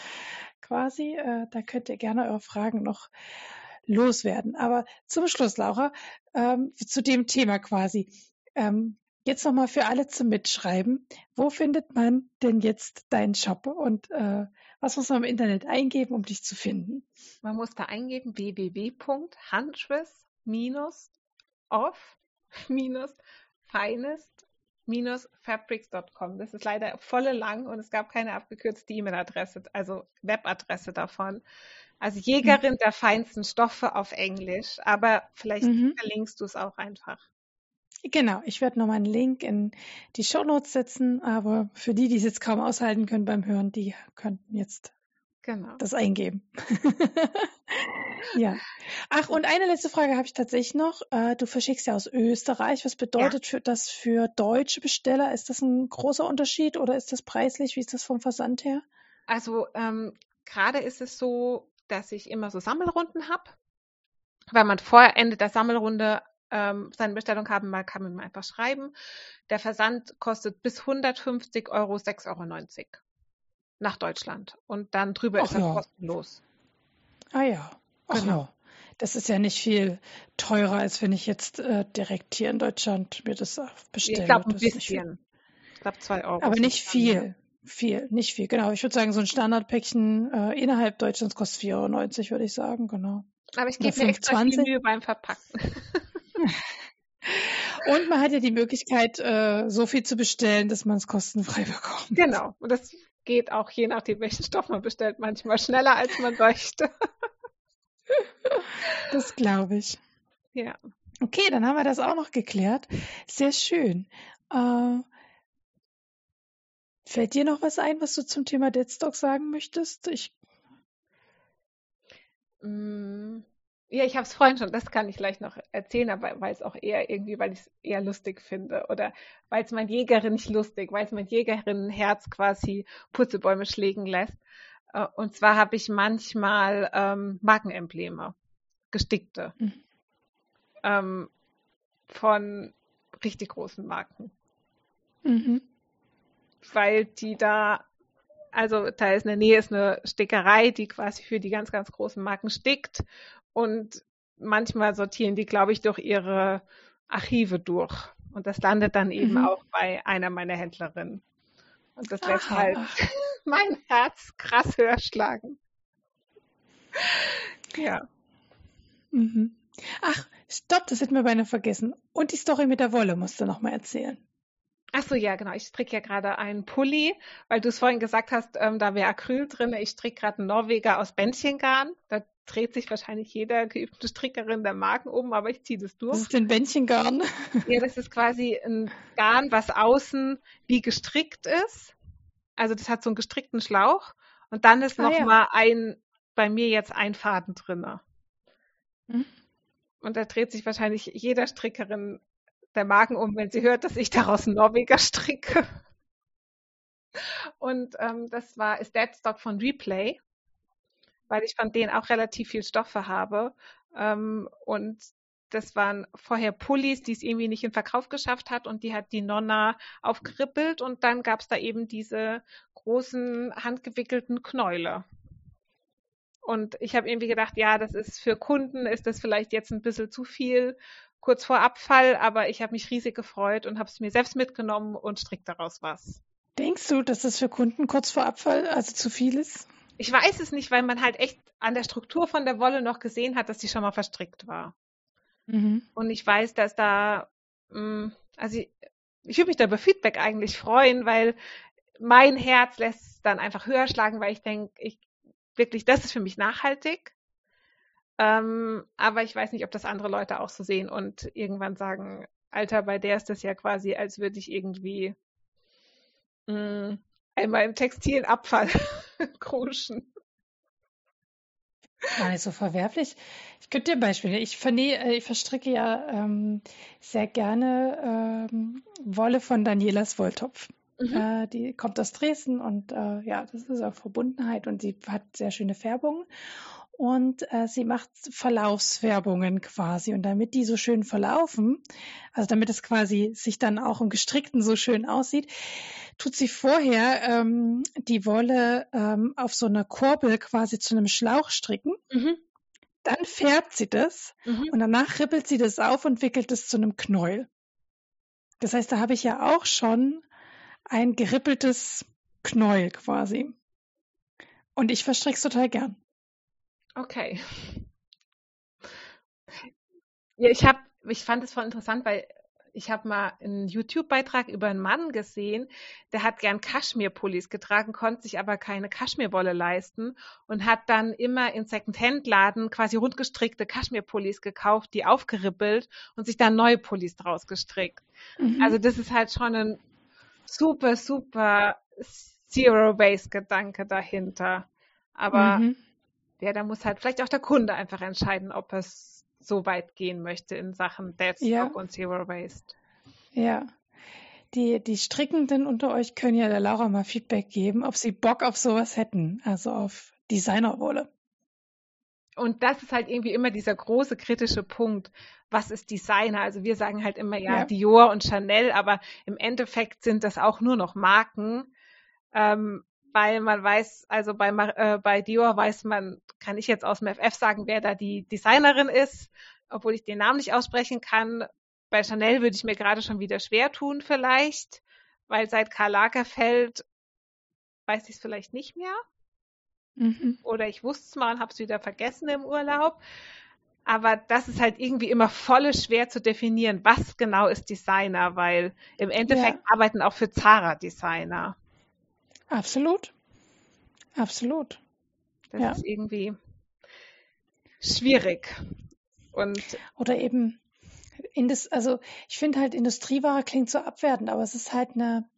quasi. Äh, da könnt ihr gerne eure Fragen noch loswerden. Aber zum Schluss, Laura, ähm, zu dem Thema quasi. Ähm, jetzt nochmal für alle zum Mitschreiben. Wo findet man denn jetzt deinen Shop und äh, was muss man im Internet eingeben, um dich zu finden? man muss da eingeben www.handschwiss-off-finest-fabrics.com. Das ist leider volle lang und es gab keine abgekürzte E-Mail-Adresse, also Webadresse davon. Also Jägerin der feinsten Stoffe auf Englisch, aber vielleicht Mhm. verlinkst du es auch einfach. Genau, ich werde nochmal einen Link in die Shownotes setzen, aber für die, die es jetzt kaum aushalten können beim Hören, die könnten jetzt Genau. das eingeben. ja. Ach, und eine letzte Frage habe ich tatsächlich noch. Äh, du verschickst ja aus Österreich. Was bedeutet für das für deutsche Besteller? Ist das ein großer Unterschied oder ist das preislich? Wie ist das vom Versand her? Also ähm, gerade ist es so, dass ich immer so Sammelrunden habe, weil man vor Ende der Sammelrunde ähm, seine Bestellung haben mag, kann man mir einfach schreiben. Der Versand kostet bis 150 Euro 6,90 Euro nach Deutschland und dann drüber Ach ist das ja. kostenlos. Ah ja. Ach Genau. ja. Das ist ja nicht viel teurer, als wenn ich jetzt äh, direkt hier in Deutschland mir das bestelle. Ich glaube ein bisschen. Ich glaube 2 Euro. Aber nicht es dann, ja. viel. Viel, nicht viel. Genau. Ich würde sagen, so ein Standardpäckchen äh, innerhalb Deutschlands kostet 4,90 Euro, würde ich sagen. Genau. Aber ich gebe mir extra viel 5,20. Mühe beim Verpacken. Und man hat ja die Möglichkeit, äh, so viel zu bestellen, dass man es kostenfrei bekommt. genau. Und das geht auch je nachdem, welchen Stoff man bestellt, manchmal schneller als man möchte. Das glaube ich. ja. Okay, dann haben wir das auch noch geklärt. Sehr schön. Äh, fällt dir noch was ein, was du zum Thema Deadstock sagen möchtest? Ich, Mm, Ja, ich habe es vorhin schon, das kann ich gleich noch erzählen, aber weil es auch eher irgendwie, weil ich es eher lustig finde oder weil es mein Jägerin nicht lustig, weil es mein Jägerinnenherz quasi Purzelbäume schlägen lässt. Äh, Und zwar habe ich manchmal ähm, Markenembleme, gestickte, Mhm. ähm, von richtig großen Marken, mhm. weil die da, also da ist in der Nähe ist eine Stickerei, die quasi für die ganz, ganz großen Marken stickt und manchmal sortieren die, glaube ich, durch ihre Archive durch. Und das landet dann eben Mhm. auch bei einer meiner Händlerinnen. Und das lässt Aha. halt mein Herz krass höher schlagen. Ja. Mhm. Ach, stopp, das hätten wir beinahe vergessen. Und die Story mit der Wolle musst du noch mal erzählen. Ach so, ja, genau. Ich stricke ja gerade einen Pulli, weil du es vorhin gesagt hast, ähm, da wäre Acryl drin. Ich stricke gerade einen Norweger aus Bändchengarn. Da dreht sich wahrscheinlich jeder geübte Strickerin der Marken um, aber ich ziehe das durch. Das ist den Bändchengarn. Ja, das ist quasi ein Garn, was außen wie gestrickt ist. Also das hat so einen gestrickten Schlauch. Und dann ist Ah, noch ja. mal ein, bei mir jetzt ein Faden drinne. Mhm. Und da dreht sich wahrscheinlich jeder Strickerin der Marken um, wenn sie hört, dass ich daraus einen Norweger stricke. Und ähm, das war ist Deadstock von Replay. Weil ich von denen auch relativ viel Stoffe habe. Ähm, und das waren vorher Pullis, die es irgendwie nicht in Verkauf geschafft hat und die hat die Nonna aufgerippelt und dann gab es da eben diese großen handgewickelten Knäule. Und ich habe irgendwie gedacht, ja, das ist für Kunden, ist das vielleicht jetzt ein bisschen zu viel, kurz vor Abfall, aber ich habe mich riesig gefreut und habe es mir selbst mitgenommen und strick daraus was. Denkst du, dass das für Kunden kurz vor Abfall also zu viel ist? Ich weiß es nicht, weil man halt echt an der Struktur von der Wolle noch gesehen hat, dass die schon mal verstrickt war. Mhm. Und ich weiß, dass da, mm, also ich, ich würde mich da über Feedback eigentlich freuen, weil mein Herz lässt dann einfach höher schlagen, weil ich denke, ich wirklich, das ist für mich nachhaltig. Ähm, aber ich weiß nicht, ob das andere Leute auch so sehen und irgendwann sagen, Alter, bei der ist das ja quasi, als würde ich irgendwie mh, mm, einmal im textilen Abfall kruschen. Gar nicht so verwerflich. Ich könnte dir Beispiele. Ich, vernähe, äh, ich verstricke ja ähm, sehr gerne ähm, Wolle von Danielas Wolltopf. Mhm. Äh, die kommt aus Dresden und äh, ja, das ist auch Verbundenheit und sie hat sehr schöne Färbungen und äh, sie macht Verlaufswerbungen quasi. Und damit die so schön verlaufen, also damit es quasi sich dann auch im Gestrickten so schön aussieht, tut sie vorher ähm, die Wolle ähm, auf so einer Kurbel quasi zu einem Schlauch stricken. Mhm. Dann färbt sie das mhm. und danach rippelt sie das auf und wickelt es zu einem Knäuel. Das heißt, da habe ich ja auch schon ein gerippeltes Knäuel quasi. Und ich verstricke es total gern. Okay. Ja, ich habe, ich fand es voll interessant, weil ich habe mal einen YouTube-Beitrag über einen Mann gesehen, der hat gern Kaschmirpullis getragen, konnte sich aber keine Kaschmirwolle leisten und hat dann immer in Second-Hand-Laden quasi rundgestrickte Kaschmirpullis gekauft, die aufgerippelt und sich dann neue Pullis draus gestrickt. Mhm. Also das ist halt schon ein super, super Zero-Base-Gedanke dahinter. Aber mhm ja, da muss halt vielleicht auch der Kunde einfach entscheiden, ob es so weit gehen möchte in Sachen Deadstock ja. und Zero Waste. Ja. Die, die Strickenden unter euch können ja der Laura mal Feedback geben, ob sie Bock auf sowas hätten, also auf Designerwolle. Und das ist halt irgendwie immer dieser große kritische Punkt. Was ist Designer? Also wir sagen halt immer ja, ja. Dior und Chanel, aber im Endeffekt sind das auch nur noch Marken. Ähm, weil man weiß, also bei, äh, bei Dior weiß man, kann ich jetzt aus dem FF sagen, wer da die Designerin ist, obwohl ich den Namen nicht aussprechen kann. Bei Chanel würde ich mir gerade schon wieder schwer tun vielleicht, weil seit Karl Lagerfeld weiß ich es vielleicht nicht mehr. Mhm. Oder ich wusste es mal und habe es wieder vergessen im Urlaub. Aber das ist halt irgendwie immer voll schwer zu definieren, was genau ist Designer, weil im Endeffekt ja. arbeiten auch für Zara Designer. Absolut. Absolut. Das ja. ist irgendwie schwierig. Und Oder eben, Indus, also ich finde halt Industrieware klingt so abwertend, aber es ist halt eine,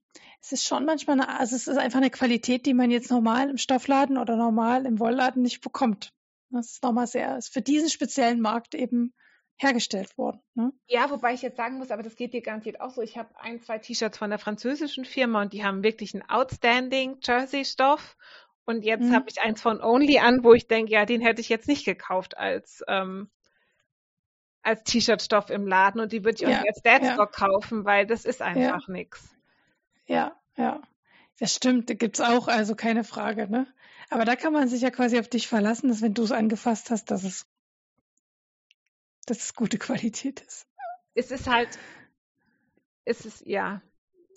es ist schon manchmal eine, also es ist einfach eine Qualität, die man jetzt normal im Stoffladen oder normal im Wollladen nicht bekommt. Das ist nochmal sehr, ist für diesen speziellen Markt eben hergestellt worden. Ne? Ja, wobei ich jetzt sagen muss, aber das geht dir garantiert auch so. Ich habe ein, zwei T-Shirts von der französischen Firma und die haben wirklich einen outstanding Jersey-Stoff. Und jetzt mhm. habe ich eins von Only an, wo ich denke, ja, den hätte ich jetzt nicht gekauft als, ähm, als T-Shirt-Stoff im Laden und die würde ich auch ja, nicht als Deadstock ja. kaufen, weil das ist einfach ja. nichts. Ja, ja. Das stimmt, da gibt es auch, also keine Frage, ne? Aber da kann man sich ja quasi auf dich verlassen, dass wenn du es angefasst hast, dass es dass es gute Qualität ist. Es ist halt, es ist, ja,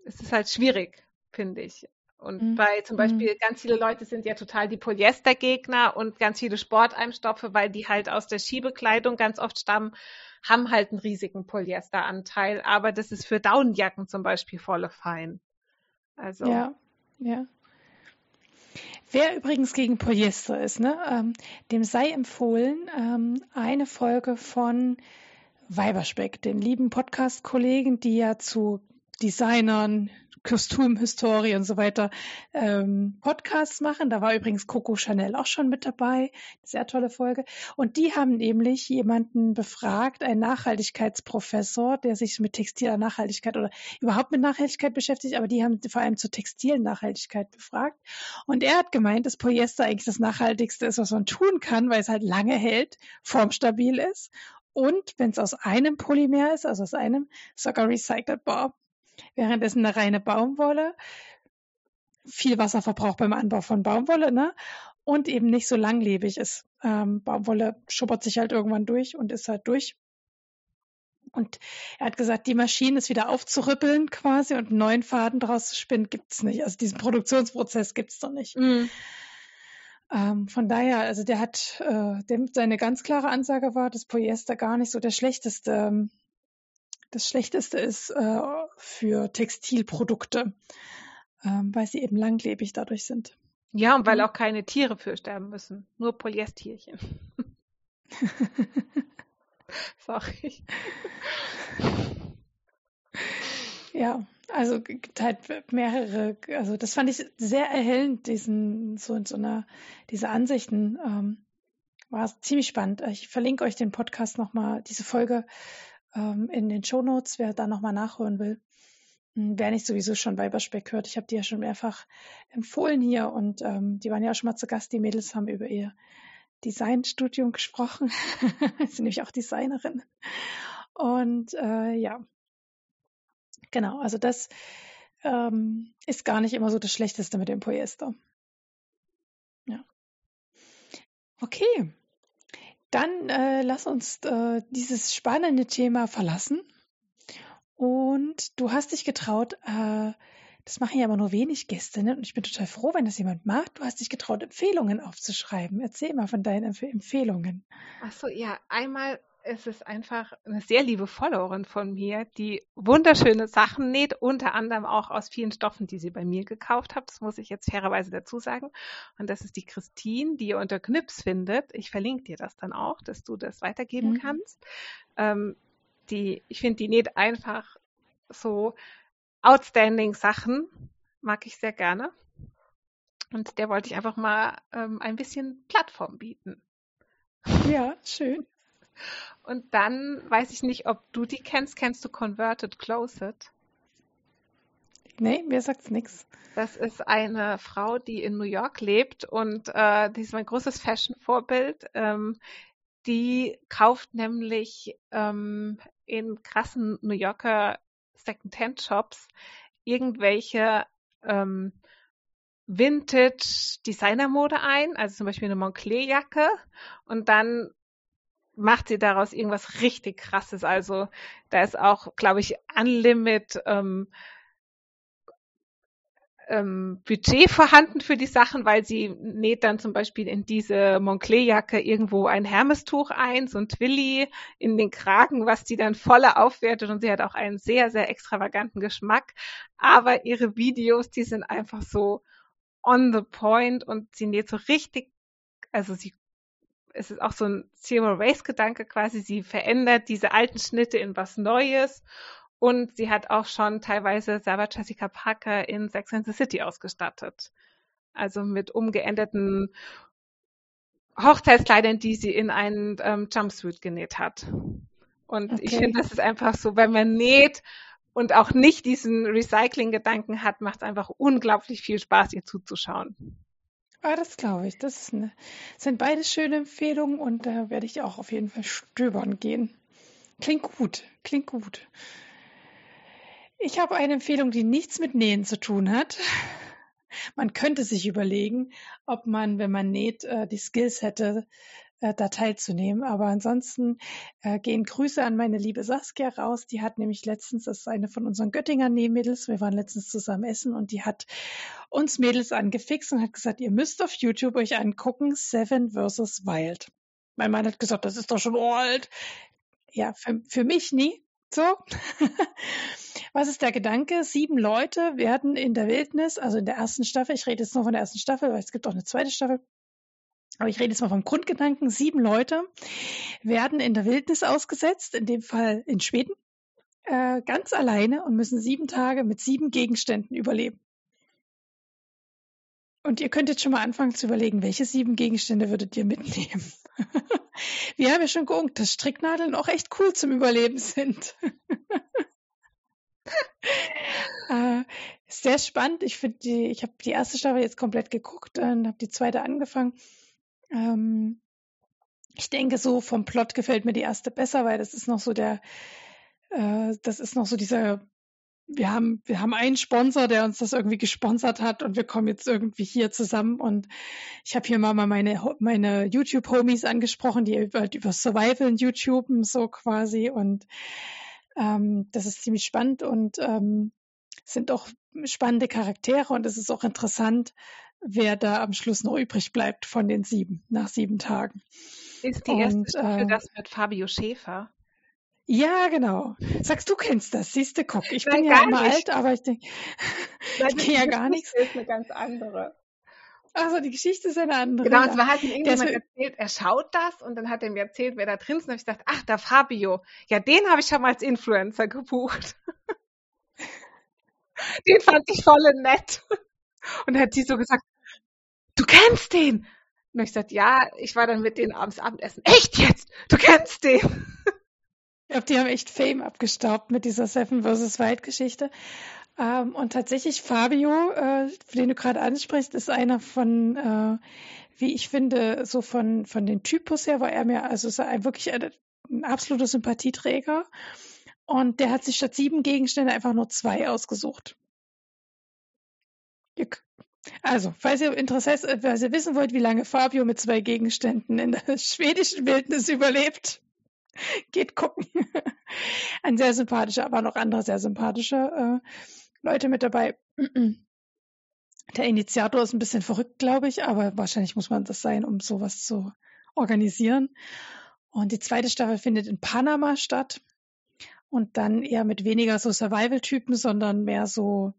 es ist halt schwierig, finde ich. Und mhm. bei zum Beispiel mhm. ganz viele Leute sind ja total die Polyestergegner und ganz viele Sporteimstoffe, weil die halt aus der Skibekleidung ganz oft stammen, haben halt einen riesigen Polyesteranteil. Aber das ist für Daunenjacken zum Beispiel volle fein. Also. Ja, ja. Wer übrigens gegen Polyester ist, ne, ähm, dem sei empfohlen, ähm, eine Folge von Weiberspeck, den lieben Podcast-Kollegen, die ja zu Designern, Kostümhistorie und so weiter ähm, Podcasts machen. Da war übrigens Coco Chanel auch schon mit dabei. Sehr tolle Folge. Und die haben nämlich jemanden befragt, einen Nachhaltigkeitsprofessor, der sich mit textiler Nachhaltigkeit oder überhaupt mit Nachhaltigkeit beschäftigt, aber die haben vor allem zur textilen Nachhaltigkeit befragt. Und er hat gemeint, dass Polyester eigentlich das Nachhaltigste ist, was man tun kann, weil es halt lange hält, formstabil ist und wenn es aus einem Polymer ist, also aus einem, sogar recycelbar. Währenddessen eine reine Baumwolle viel Wasser verbraucht beim Anbau von Baumwolle, ne? Und eben nicht so langlebig ist. Ähm, Baumwolle schuppert sich halt irgendwann durch und ist halt durch. Und er hat gesagt, die Maschine ist wieder aufzurüppeln quasi und einen neuen Faden draus zu spinnen, gibt's nicht. Also diesen Produktionsprozess gibt's doch nicht. Mm. Ähm, von daher, also der hat, äh, dem, seine ganz klare Ansage war, dass Polyester gar nicht so der schlechteste, ähm, das schlechteste ist äh, für Textilprodukte, ähm, weil sie eben langlebig dadurch sind. Ja, und weil auch keine Tiere für sterben müssen, nur Polyestierchen. Sorry. Ja, also gibt halt mehrere, also das fand ich sehr erhellend, diesen, so in so einer, diese Ansichten. Ähm, war ziemlich spannend. Ich verlinke euch den Podcast nochmal, diese Folge ähm, in den Show Notes, wer da nochmal nachhören will. Hm, wer nicht sowieso schon Weiberspeck hört, ich habe die ja schon mehrfach empfohlen hier und ähm, die waren ja auch schon mal zu Gast. Die Mädels haben über ihr Designstudium gesprochen. Sie sind nämlich auch Designerin. Und äh, ja, Genau, also das ähm, ist gar nicht immer so das Schlechteste mit dem Polyester. Ja. Okay, dann äh, lass uns äh, dieses spannende Thema verlassen. Und du hast dich getraut, äh, das machen ja aber nur wenig Gäste, ne? Und ich bin total froh, wenn das jemand macht. Du hast dich getraut, Empfehlungen aufzuschreiben. Erzähl mal von deinen Empf Empfehlungen. Ach so, ja, einmal es ist einfach eine sehr liebe Followerin von mir, die wunderschöne Sachen näht, unter anderem auch aus vielen Stoffen, die sie bei mir gekauft hat. Das muss ich jetzt fairerweise dazu sagen. Und das ist die Christine, die ihr unter Knips findet. Ich verlinke dir das dann auch, dass du das weitergeben mhm. kannst. Ähm, die, ich finde, die näht einfach so outstanding Sachen. Mag ich sehr gerne. Und der wollte ich einfach mal ähm, ein bisschen Plattform bieten. Ja, schön. Und dann weiß ich nicht, ob du die kennst. Kennst du Converted Closet? Nee, mir sagt's nichts. Das ist eine Frau, die in New York lebt und äh, die ist mein großes Fashion-Vorbild. Ähm, die kauft nämlich ähm, in krassen New Yorker Second-Hand-Shops irgendwelche ähm, Vintage Designermode ein, also zum Beispiel eine Moncler-Jacke und dann macht sie daraus irgendwas richtig krasses. Also da ist auch, glaube ich, Unlimit ähm, ähm, Budget vorhanden für die Sachen, weil sie näht dann zum Beispiel in diese Moncler-Jacke irgendwo ein Hermestuch ein, so ein Twilly in den Kragen, was die dann voller aufwertet und sie hat auch einen sehr, sehr extravaganten Geschmack. Aber ihre Videos, die sind einfach so on the point und sie näht so richtig, also sie es ist auch so ein Zero Waste Gedanke quasi. Sie verändert diese alten Schnitte in was Neues. Und sie hat auch schon teilweise Sarah Jessica Parker in Sex and the City ausgestattet. Also mit umgeänderten Hochzeitskleidern, die sie in einen ähm, Jumpsuit genäht hat. Und okay. ich finde, das ist einfach so, wenn man näht und auch nicht diesen Recycling-Gedanken hat, macht es einfach unglaublich viel Spaß, ihr zuzuschauen. Ah, das glaube ich. Das eine, sind beide schöne Empfehlungen und da werde ich auch auf jeden Fall stöbern gehen. Klingt gut, klingt gut. Ich habe eine Empfehlung, die nichts mit Nähen zu tun hat. Man könnte sich überlegen, ob man, wenn man näht, äh, die Skills hätte, äh, da teilzunehmen. Aber ansonsten äh, gehen Grüße an meine liebe Saskia raus. Die hat nämlich letztens, das ist eine von unseren Göttinger Nähmädels, wir waren letztens zusammen essen und die hat uns Mädels angefixt und hat gesagt, ihr müsst auf YouTube euch angucken, Seven vs. Wild. Mein Mann hat gesagt, das ist doch schon alt. Ja, für, für mich nie. So. Was ist der Gedanke? Sieben Leute werden in der Wildnis, also in der ersten Staffel, ich rede jetzt nur von der ersten Staffel, weil es gibt auch eine zweite Staffel, aber ich rede jetzt mal vom Grundgedanken. Sieben Leute werden in der Wildnis ausgesetzt, in dem Fall in Schweden. äh, ganz alleine und müssen sieben Tage mit sieben Gegenständen überleben. Und ihr könnt jetzt schon mal anfangen zu überlegen, welche sieben Gegenstände würdet ihr mitnehmen? Wir haben ja schon geungt, dass Stricknadeln auch echt cool zum Überleben sind. äh, sehr spannend. Ich finde ich habe die erste Staffel jetzt komplett geguckt und habe die zweite angefangen. Ähm, ich denke, so vom Plot gefällt mir die erste besser, weil das ist noch so der, äh, das ist noch so dieser, wir haben, wir haben einen Sponsor, der uns das irgendwie gesponsert hat und wir kommen jetzt irgendwie hier zusammen und ich habe hier mal meine, meine YouTube-Homies angesprochen, die über, über Survival YouTube so quasi und ähm, das ist ziemlich spannend und ähm, sind auch spannende Charaktere und es ist auch interessant, wer da am Schluss noch übrig bleibt von den sieben, nach sieben Tagen. Ist die und, erste Staffel äh, das mit Fabio Schäfer? Ja, genau. Sagst du kennst das, siehst du, guck, ich Nein, bin ja immer nicht. alt, aber ich denke, ich kenne ja gar nichts. Das ist eine ganz andere. Also die Geschichte ist eine andere. Genau, es war halt irgendjemand erzählt, er schaut das und dann hat er mir erzählt, wer da drin ist. Und habe ich gedacht, ach, der Fabio. Ja, den habe ich schon mal als Influencer gebucht. den fand ich voll nett. Und dann hat sie so gesagt, du kennst den. Und ich gesagt, ja, ich war dann mit denen abends Abendessen. Echt jetzt? Du kennst den? Ich glaube, die haben echt Fame abgestaubt mit dieser Seven vs. Wild Geschichte. Ähm, und tatsächlich Fabio, äh, den du gerade ansprichst, ist einer von, äh, wie ich finde, so von, von den Typus her war er mir, also ist er wirklich ein, ein absoluter Sympathieträger. Und der hat sich statt sieben Gegenstände einfach nur zwei ausgesucht. Also, falls ihr Interesse, falls ihr wissen wollt, wie lange Fabio mit zwei Gegenständen in der schwedischen Wildnis überlebt, geht gucken. Ein sehr sympathischer, aber noch andere sehr sympathische äh, Leute mit dabei. Der Initiator ist ein bisschen verrückt, glaube ich, aber wahrscheinlich muss man das sein, um sowas zu organisieren. Und die zweite Staffel findet in Panama statt. Und dann eher mit weniger so Survival-Typen, sondern mehr so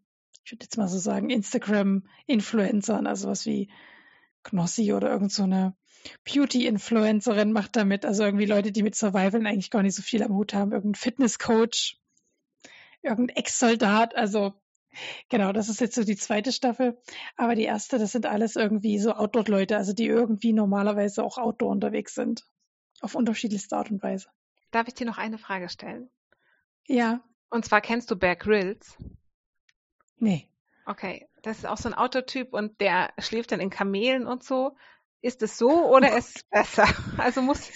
ich würde jetzt mal so sagen, Instagram-Influencern, also was wie Knossi oder irgend so eine Beauty-Influencerin macht damit. Also irgendwie Leute, die mit Survival eigentlich gar nicht so viel am Hut haben. Irgendein Fitness-Coach, irgendein Ex-Soldat. Also genau, das ist jetzt so die zweite Staffel. Aber die erste, das sind alles irgendwie so Outdoor-Leute, also die irgendwie normalerweise auch Outdoor unterwegs sind. Auf unterschiedlichste Art und Weise. Darf ich dir noch eine Frage stellen? Ja. Und zwar kennst du Bear Grylls? Nee. Okay, das ist auch so ein Autotyp und der schläft dann in Kamelen und so. Ist es so oder ist es besser? Also muss.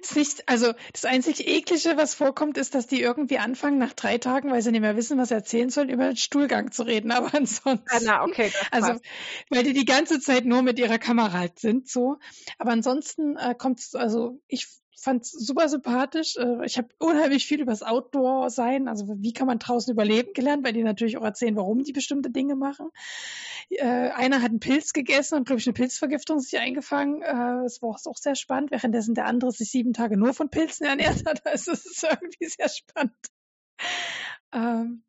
Ist nicht, also das einzig eklige, was vorkommt, ist, dass die irgendwie anfangen, nach drei Tagen, weil sie nicht mehr wissen, was sie erzählen sollen, über den Stuhlgang zu reden. Aber ansonsten. Ah, na, okay. Also, weil die die ganze Zeit nur mit ihrer Kamera halt sind, so. Aber ansonsten äh, kommt es, also ich fand es super sympathisch. Äh, ich habe unheimlich viel über das Outdoor-Sein, also wie kann man draußen überleben gelernt, weil die natürlich auch erzählen, warum die bestimmte Dinge machen. Äh, einer hat einen Pilz gegessen und, glaube ich, eine Pilzvergiftung sich eingefangen. Äh, das war auch sehr spannend, währenddessen der andere sich sieben Tage nur von Pilzen ernährt hat. Also es ist irgendwie sehr spannend. Ähm,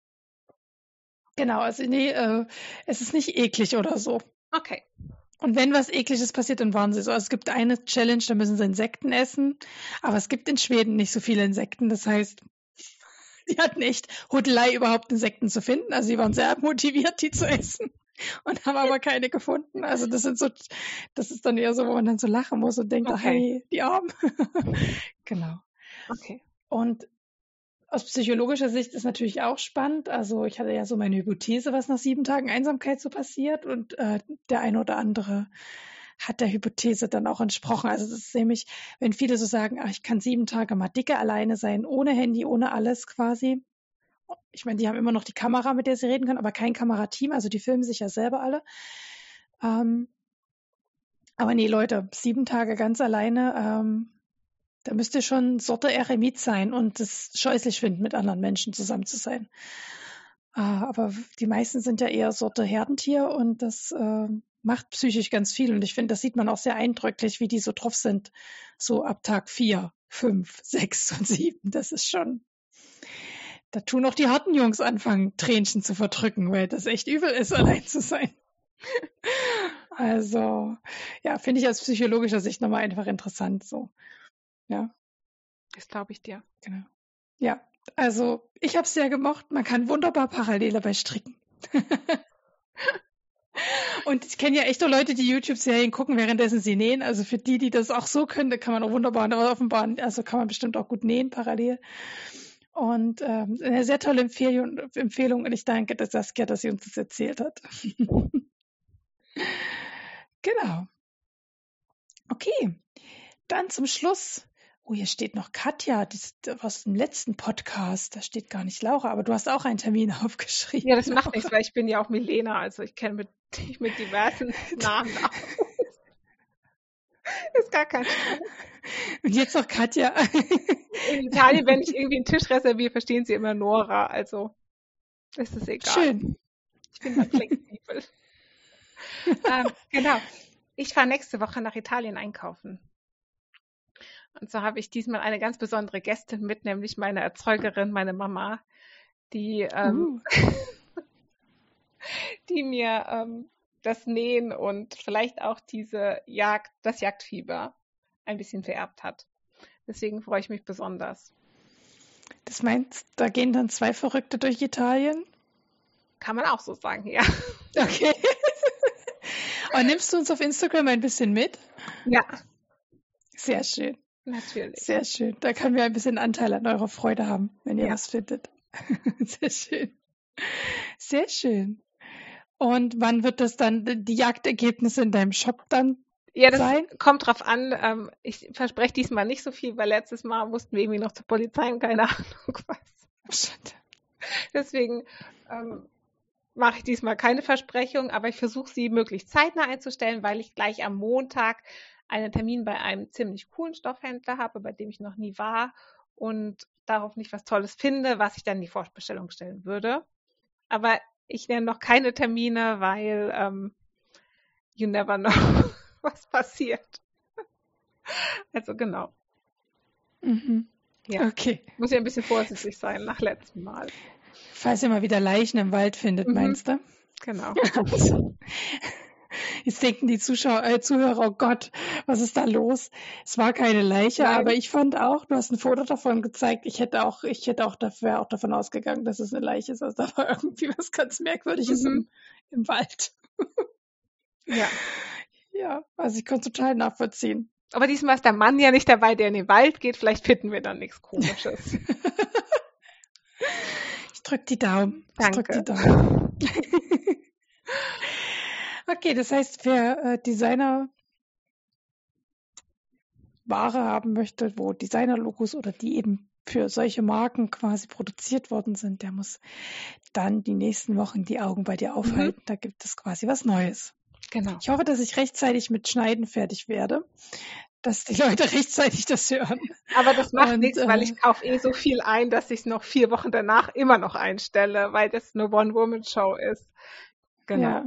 genau, also nee, äh, es ist nicht eklig oder so. Okay. Und wenn was Ekliges passiert, dann waren sie so. Also es gibt eine Challenge, da müssen sie Insekten essen. Aber es gibt in Schweden nicht so viele Insekten. Das heißt, die hatten echt Hudelei, überhaupt Insekten zu finden. Also sie waren sehr motiviert, die zu essen. Und haben aber keine gefunden. Also das sind so, das ist dann eher so, wo man dann so lachen muss und denkt, okay. hey, die Armen. genau. Okay. Und aus psychologischer Sicht ist natürlich auch spannend. Also ich hatte ja so meine Hypothese, was nach sieben Tagen Einsamkeit so passiert und äh, der eine oder andere hat der Hypothese dann auch entsprochen. Also das ist nämlich, wenn viele so sagen, ach, ich kann sieben Tage mal dicke alleine sein, ohne Handy, ohne alles quasi. Ich meine, die haben immer noch die Kamera, mit der sie reden können, aber kein Kamerateam, also die filmen sich ja selber alle. Ähm, aber nee, Leute, sieben Tage ganz alleine, ähm, da müsste schon Sorte Eremit sein und es scheußlich finden, mit anderen Menschen zusammen zu sein. Ah, aber die meisten sind ja eher Sorte Herdentier und das äh, macht psychisch ganz viel. Und ich finde, das sieht man auch sehr eindrücklich, wie die so drauf sind. So ab Tag vier, fünf, sechs und sieben. Das ist schon. Da tun auch die harten Jungs anfangen, Tränchen zu verdrücken, weil das echt übel ist, allein zu sein. Also, ja, finde ich aus psychologischer Sicht nochmal einfach interessant so. Ja. Das glaube ich dir. Genau. Ja, also ich habe es sehr gemocht. Man kann wunderbar parallel dabei stricken. Und ich kenne ja echt so Leute, die YouTube-Serien gucken, währenddessen sie nähen. Also für die, die das auch so können, da kann man auch wunderbar offenbar, also kann man bestimmt auch gut nähen parallel. Und ähm, eine sehr tolle Empfehlung, Empfehlung und ich danke dass Saskia, dass sie uns das erzählt hat. genau. Okay, dann zum Schluss. Oh, hier steht noch Katja, das aus dem letzten Podcast. Da steht gar nicht Laura, aber du hast auch einen Termin aufgeschrieben. Ja, das macht nichts, weil ich bin ja auch Milena, also ich kenne mich mit diversen Namen aus. Ist gar kein Stress. Und jetzt noch Katja. In Italien, wenn ich irgendwie einen Tisch reserviere, verstehen sie immer Nora. Also ist es egal. Schön. Ich bin da flexibel. ähm, genau. Ich fahre nächste Woche nach Italien einkaufen. Und so habe ich diesmal eine ganz besondere Gästin mit, nämlich meine Erzeugerin, meine Mama, die, ähm, uh. die mir ähm, das Nähen und vielleicht auch diese Jagd, das Jagdfieber ein bisschen vererbt hat. Deswegen freue ich mich besonders. Das meinst, da gehen dann zwei Verrückte durch Italien? Kann man auch so sagen, ja. Okay. Und nimmst du uns auf Instagram ein bisschen mit? Ja. Sehr schön. Natürlich. Sehr schön. Da können wir ein bisschen Anteil an eurer Freude haben, wenn ihr ja. was findet. Sehr schön. Sehr schön. Und wann wird das dann, die Jagdergebnisse in deinem Shop dann ja, das sein? kommt drauf an. Ähm, ich verspreche diesmal nicht so viel, weil letztes Mal mussten wir irgendwie noch zur Polizei und keine Ahnung was. Deswegen ähm, mache ich diesmal keine Versprechung, aber ich versuche sie möglichst zeitnah einzustellen, weil ich gleich am Montag einen Termin bei einem ziemlich coolen Stoffhändler habe, bei dem ich noch nie war und darauf nicht was Tolles finde, was ich dann in die Vorbestellung stellen würde. Aber ich nenne noch keine Termine, weil ähm, you never know, was passiert. Also genau. Mhm. Ja. Okay. Muss ja ein bisschen vorsichtig sein nach letztem Mal. Falls ihr mal wieder Leichen im Wald findet, mhm. meinst du? Genau. Jetzt denken die Zuschauer, äh, Zuhörer, oh Gott, was ist da los? Es war keine Leiche, Nein. aber ich fand auch, du hast ein Foto davon gezeigt. Ich hätte auch, ich hätte auch, wäre auch davon ausgegangen, dass es eine Leiche ist. Also da war irgendwie was ganz Merkwürdiges mhm. im, im Wald. ja. Ja, also ich konnte total nachvollziehen. Aber diesmal ist der Mann ja nicht dabei, der in den Wald geht. Vielleicht finden wir dann nichts Komisches. ich drück die Daumen. Danke. Ich drück die Daumen. Okay, das heißt, wer äh, Designer Ware haben möchte, wo Designer-Logos oder die eben für solche Marken quasi produziert worden sind, der muss dann die nächsten Wochen die Augen bei dir aufhalten. Mhm. Da gibt es quasi was Neues. Genau. Ich hoffe, dass ich rechtzeitig mit Schneiden fertig werde, dass die Leute rechtzeitig das hören. Aber das macht Und, nichts, äh, weil ich kaufe eh so viel ein, dass ich es noch vier Wochen danach immer noch einstelle, weil das eine One-Woman-Show ist. Genau. Ja.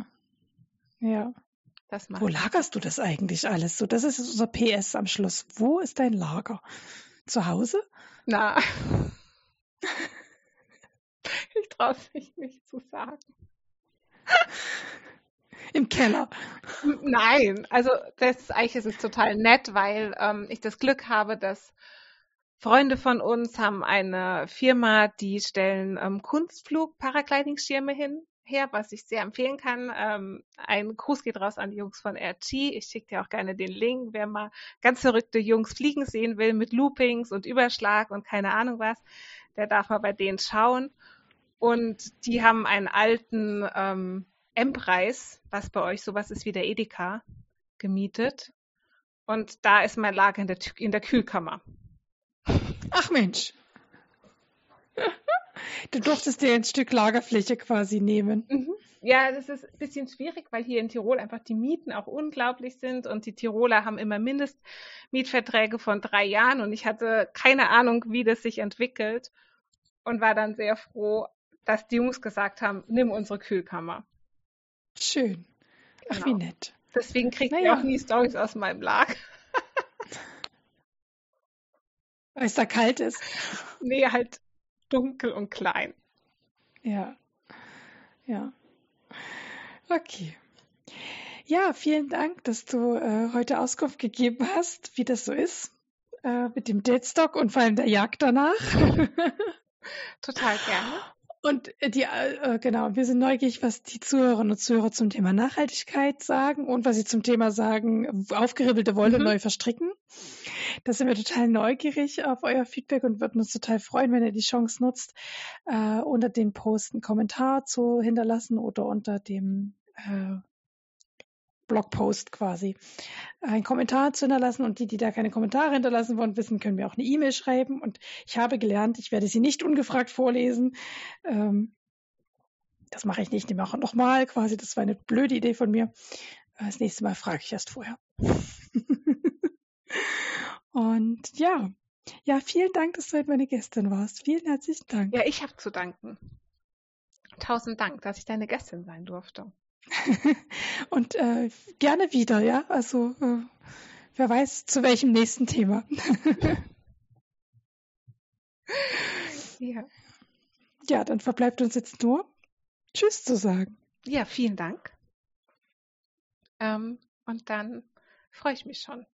Ja. Wo lagerst du das eigentlich alles? So, das ist unser PS am Schluss. Wo ist dein Lager? Zu Hause? Na. ich traue es mich nicht zu sagen. Im Keller. Nein, also das ist eigentlich ist es total nett, weil ähm, ich das Glück habe, dass Freunde von uns haben eine Firma, die stellen ähm, Kunstflug-Paragliding-Schirme hin her, was ich sehr empfehlen kann. Ähm, ein Gruß geht raus an die Jungs von RG. Ich schicke dir auch gerne den Link, wer mal ganz verrückte Jungs fliegen sehen will mit Loopings und Überschlag und keine Ahnung was, der darf mal bei denen schauen. Und die haben einen alten ähm, M-Preis, was bei euch sowas ist wie der Edeka, gemietet. Und da ist mein Lager in der, in der Kühlkammer. Ach Mensch. Du durftest dir ein Stück Lagerfläche quasi nehmen. Mhm. Ja, das ist ein bisschen schwierig, weil hier in Tirol einfach die Mieten auch unglaublich sind und die Tiroler haben immer Mindestmietverträge von drei Jahren und ich hatte keine Ahnung, wie das sich entwickelt und war dann sehr froh, dass die Jungs gesagt haben, nimm unsere Kühlkammer. Schön. Ach, genau. wie nett. Deswegen kriegt naja. ihr auch nie Stories aus meinem Lager. Weil es da kalt ist. Nee, halt dunkel und klein. Ja. Ja. Okay. Ja, vielen Dank, dass du äh, heute Auskunft gegeben hast, wie das so ist. äh, mit dem Deadstock und vor allem der Jagd danach. Total gerne. Und die, äh, genau, wir sind neugierig, was die Zuhörerinnen und Zuhörer zum Thema Nachhaltigkeit sagen und was sie zum Thema sagen, aufgeribbelte Wolle mhm. neu verstricken. Da sind wir total neugierig auf euer Feedback und würden uns total freuen, wenn ihr die Chance nutzt, äh, unter den Post einen Kommentar zu hinterlassen oder unter dem äh, Blogpost quasi einen Kommentar zu hinterlassen und die, die da keine Kommentare hinterlassen wollen, wissen, können wir auch eine E-Mail schreiben und ich habe gelernt, ich werde sie nicht ungefragt vorlesen. Ähm, das mache ich nicht, ich mache nochmal quasi, das war eine blöde Idee von mir. Das nächste Mal frage ich erst vorher. und ja, ja, vielen Dank, dass du heute meine Gästin warst. Vielen herzlichen Dank. Ja, ich habe zu danken. Tausend Dank, dass ich deine Gästin sein durfte. Und äh, gerne wieder, ja. Also äh, wer weiß, zu welchem nächsten Thema. ja. Ja, dann verbleibt uns jetzt nur Tschüss zu sagen. Ja, vielen Dank. Ähm, und dann freue ich mich schon.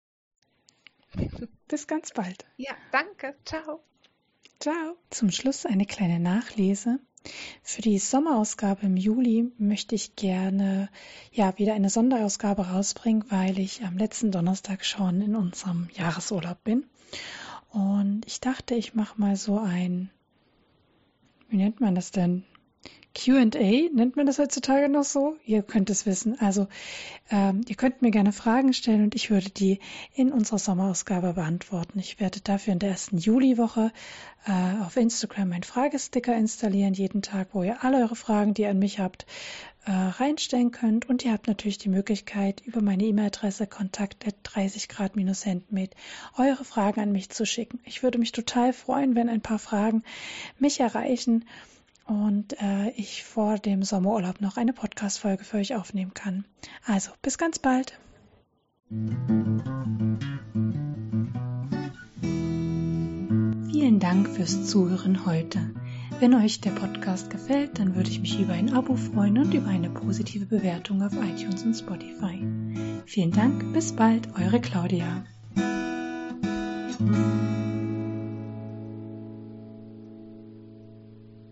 Bis ganz bald. Ja, danke. Ciao. Ciao. Zum Schluss eine kleine Nachlese. Für die Sommerausgabe im Juli möchte ich gerne ja wieder eine Sonderausgabe rausbringen, weil ich am letzten Donnerstag schon in unserem Jahresurlaub bin. Und ich dachte, ich mache mal so ein, wie nennt man das denn? QA, nennt man das heutzutage noch so? Ihr könnt es wissen. Also ähm, ihr könnt mir gerne Fragen stellen und ich würde die in unserer Sommerausgabe beantworten. Ich werde dafür in der ersten Juliwoche äh, auf Instagram einen Fragesticker installieren, jeden Tag, wo ihr alle eure Fragen, die ihr an mich habt, äh, reinstellen könnt. Und ihr habt natürlich die Möglichkeit, über meine E-Mail-Adresse kontakt 30 Grad-Handmade eure Fragen an mich zu schicken. Ich würde mich total freuen, wenn ein paar Fragen mich erreichen und äh, ich vor dem Sommerurlaub noch eine Podcast-Folge für euch aufnehmen kann. Also, bis ganz bald. Vielen Dank fürs Zuhören heute. Wenn euch der Podcast gefällt, dann würde ich mich über ein Abo freuen und über eine positive Bewertung auf iTunes und Spotify. Vielen Dank, bis bald, eure Claudia.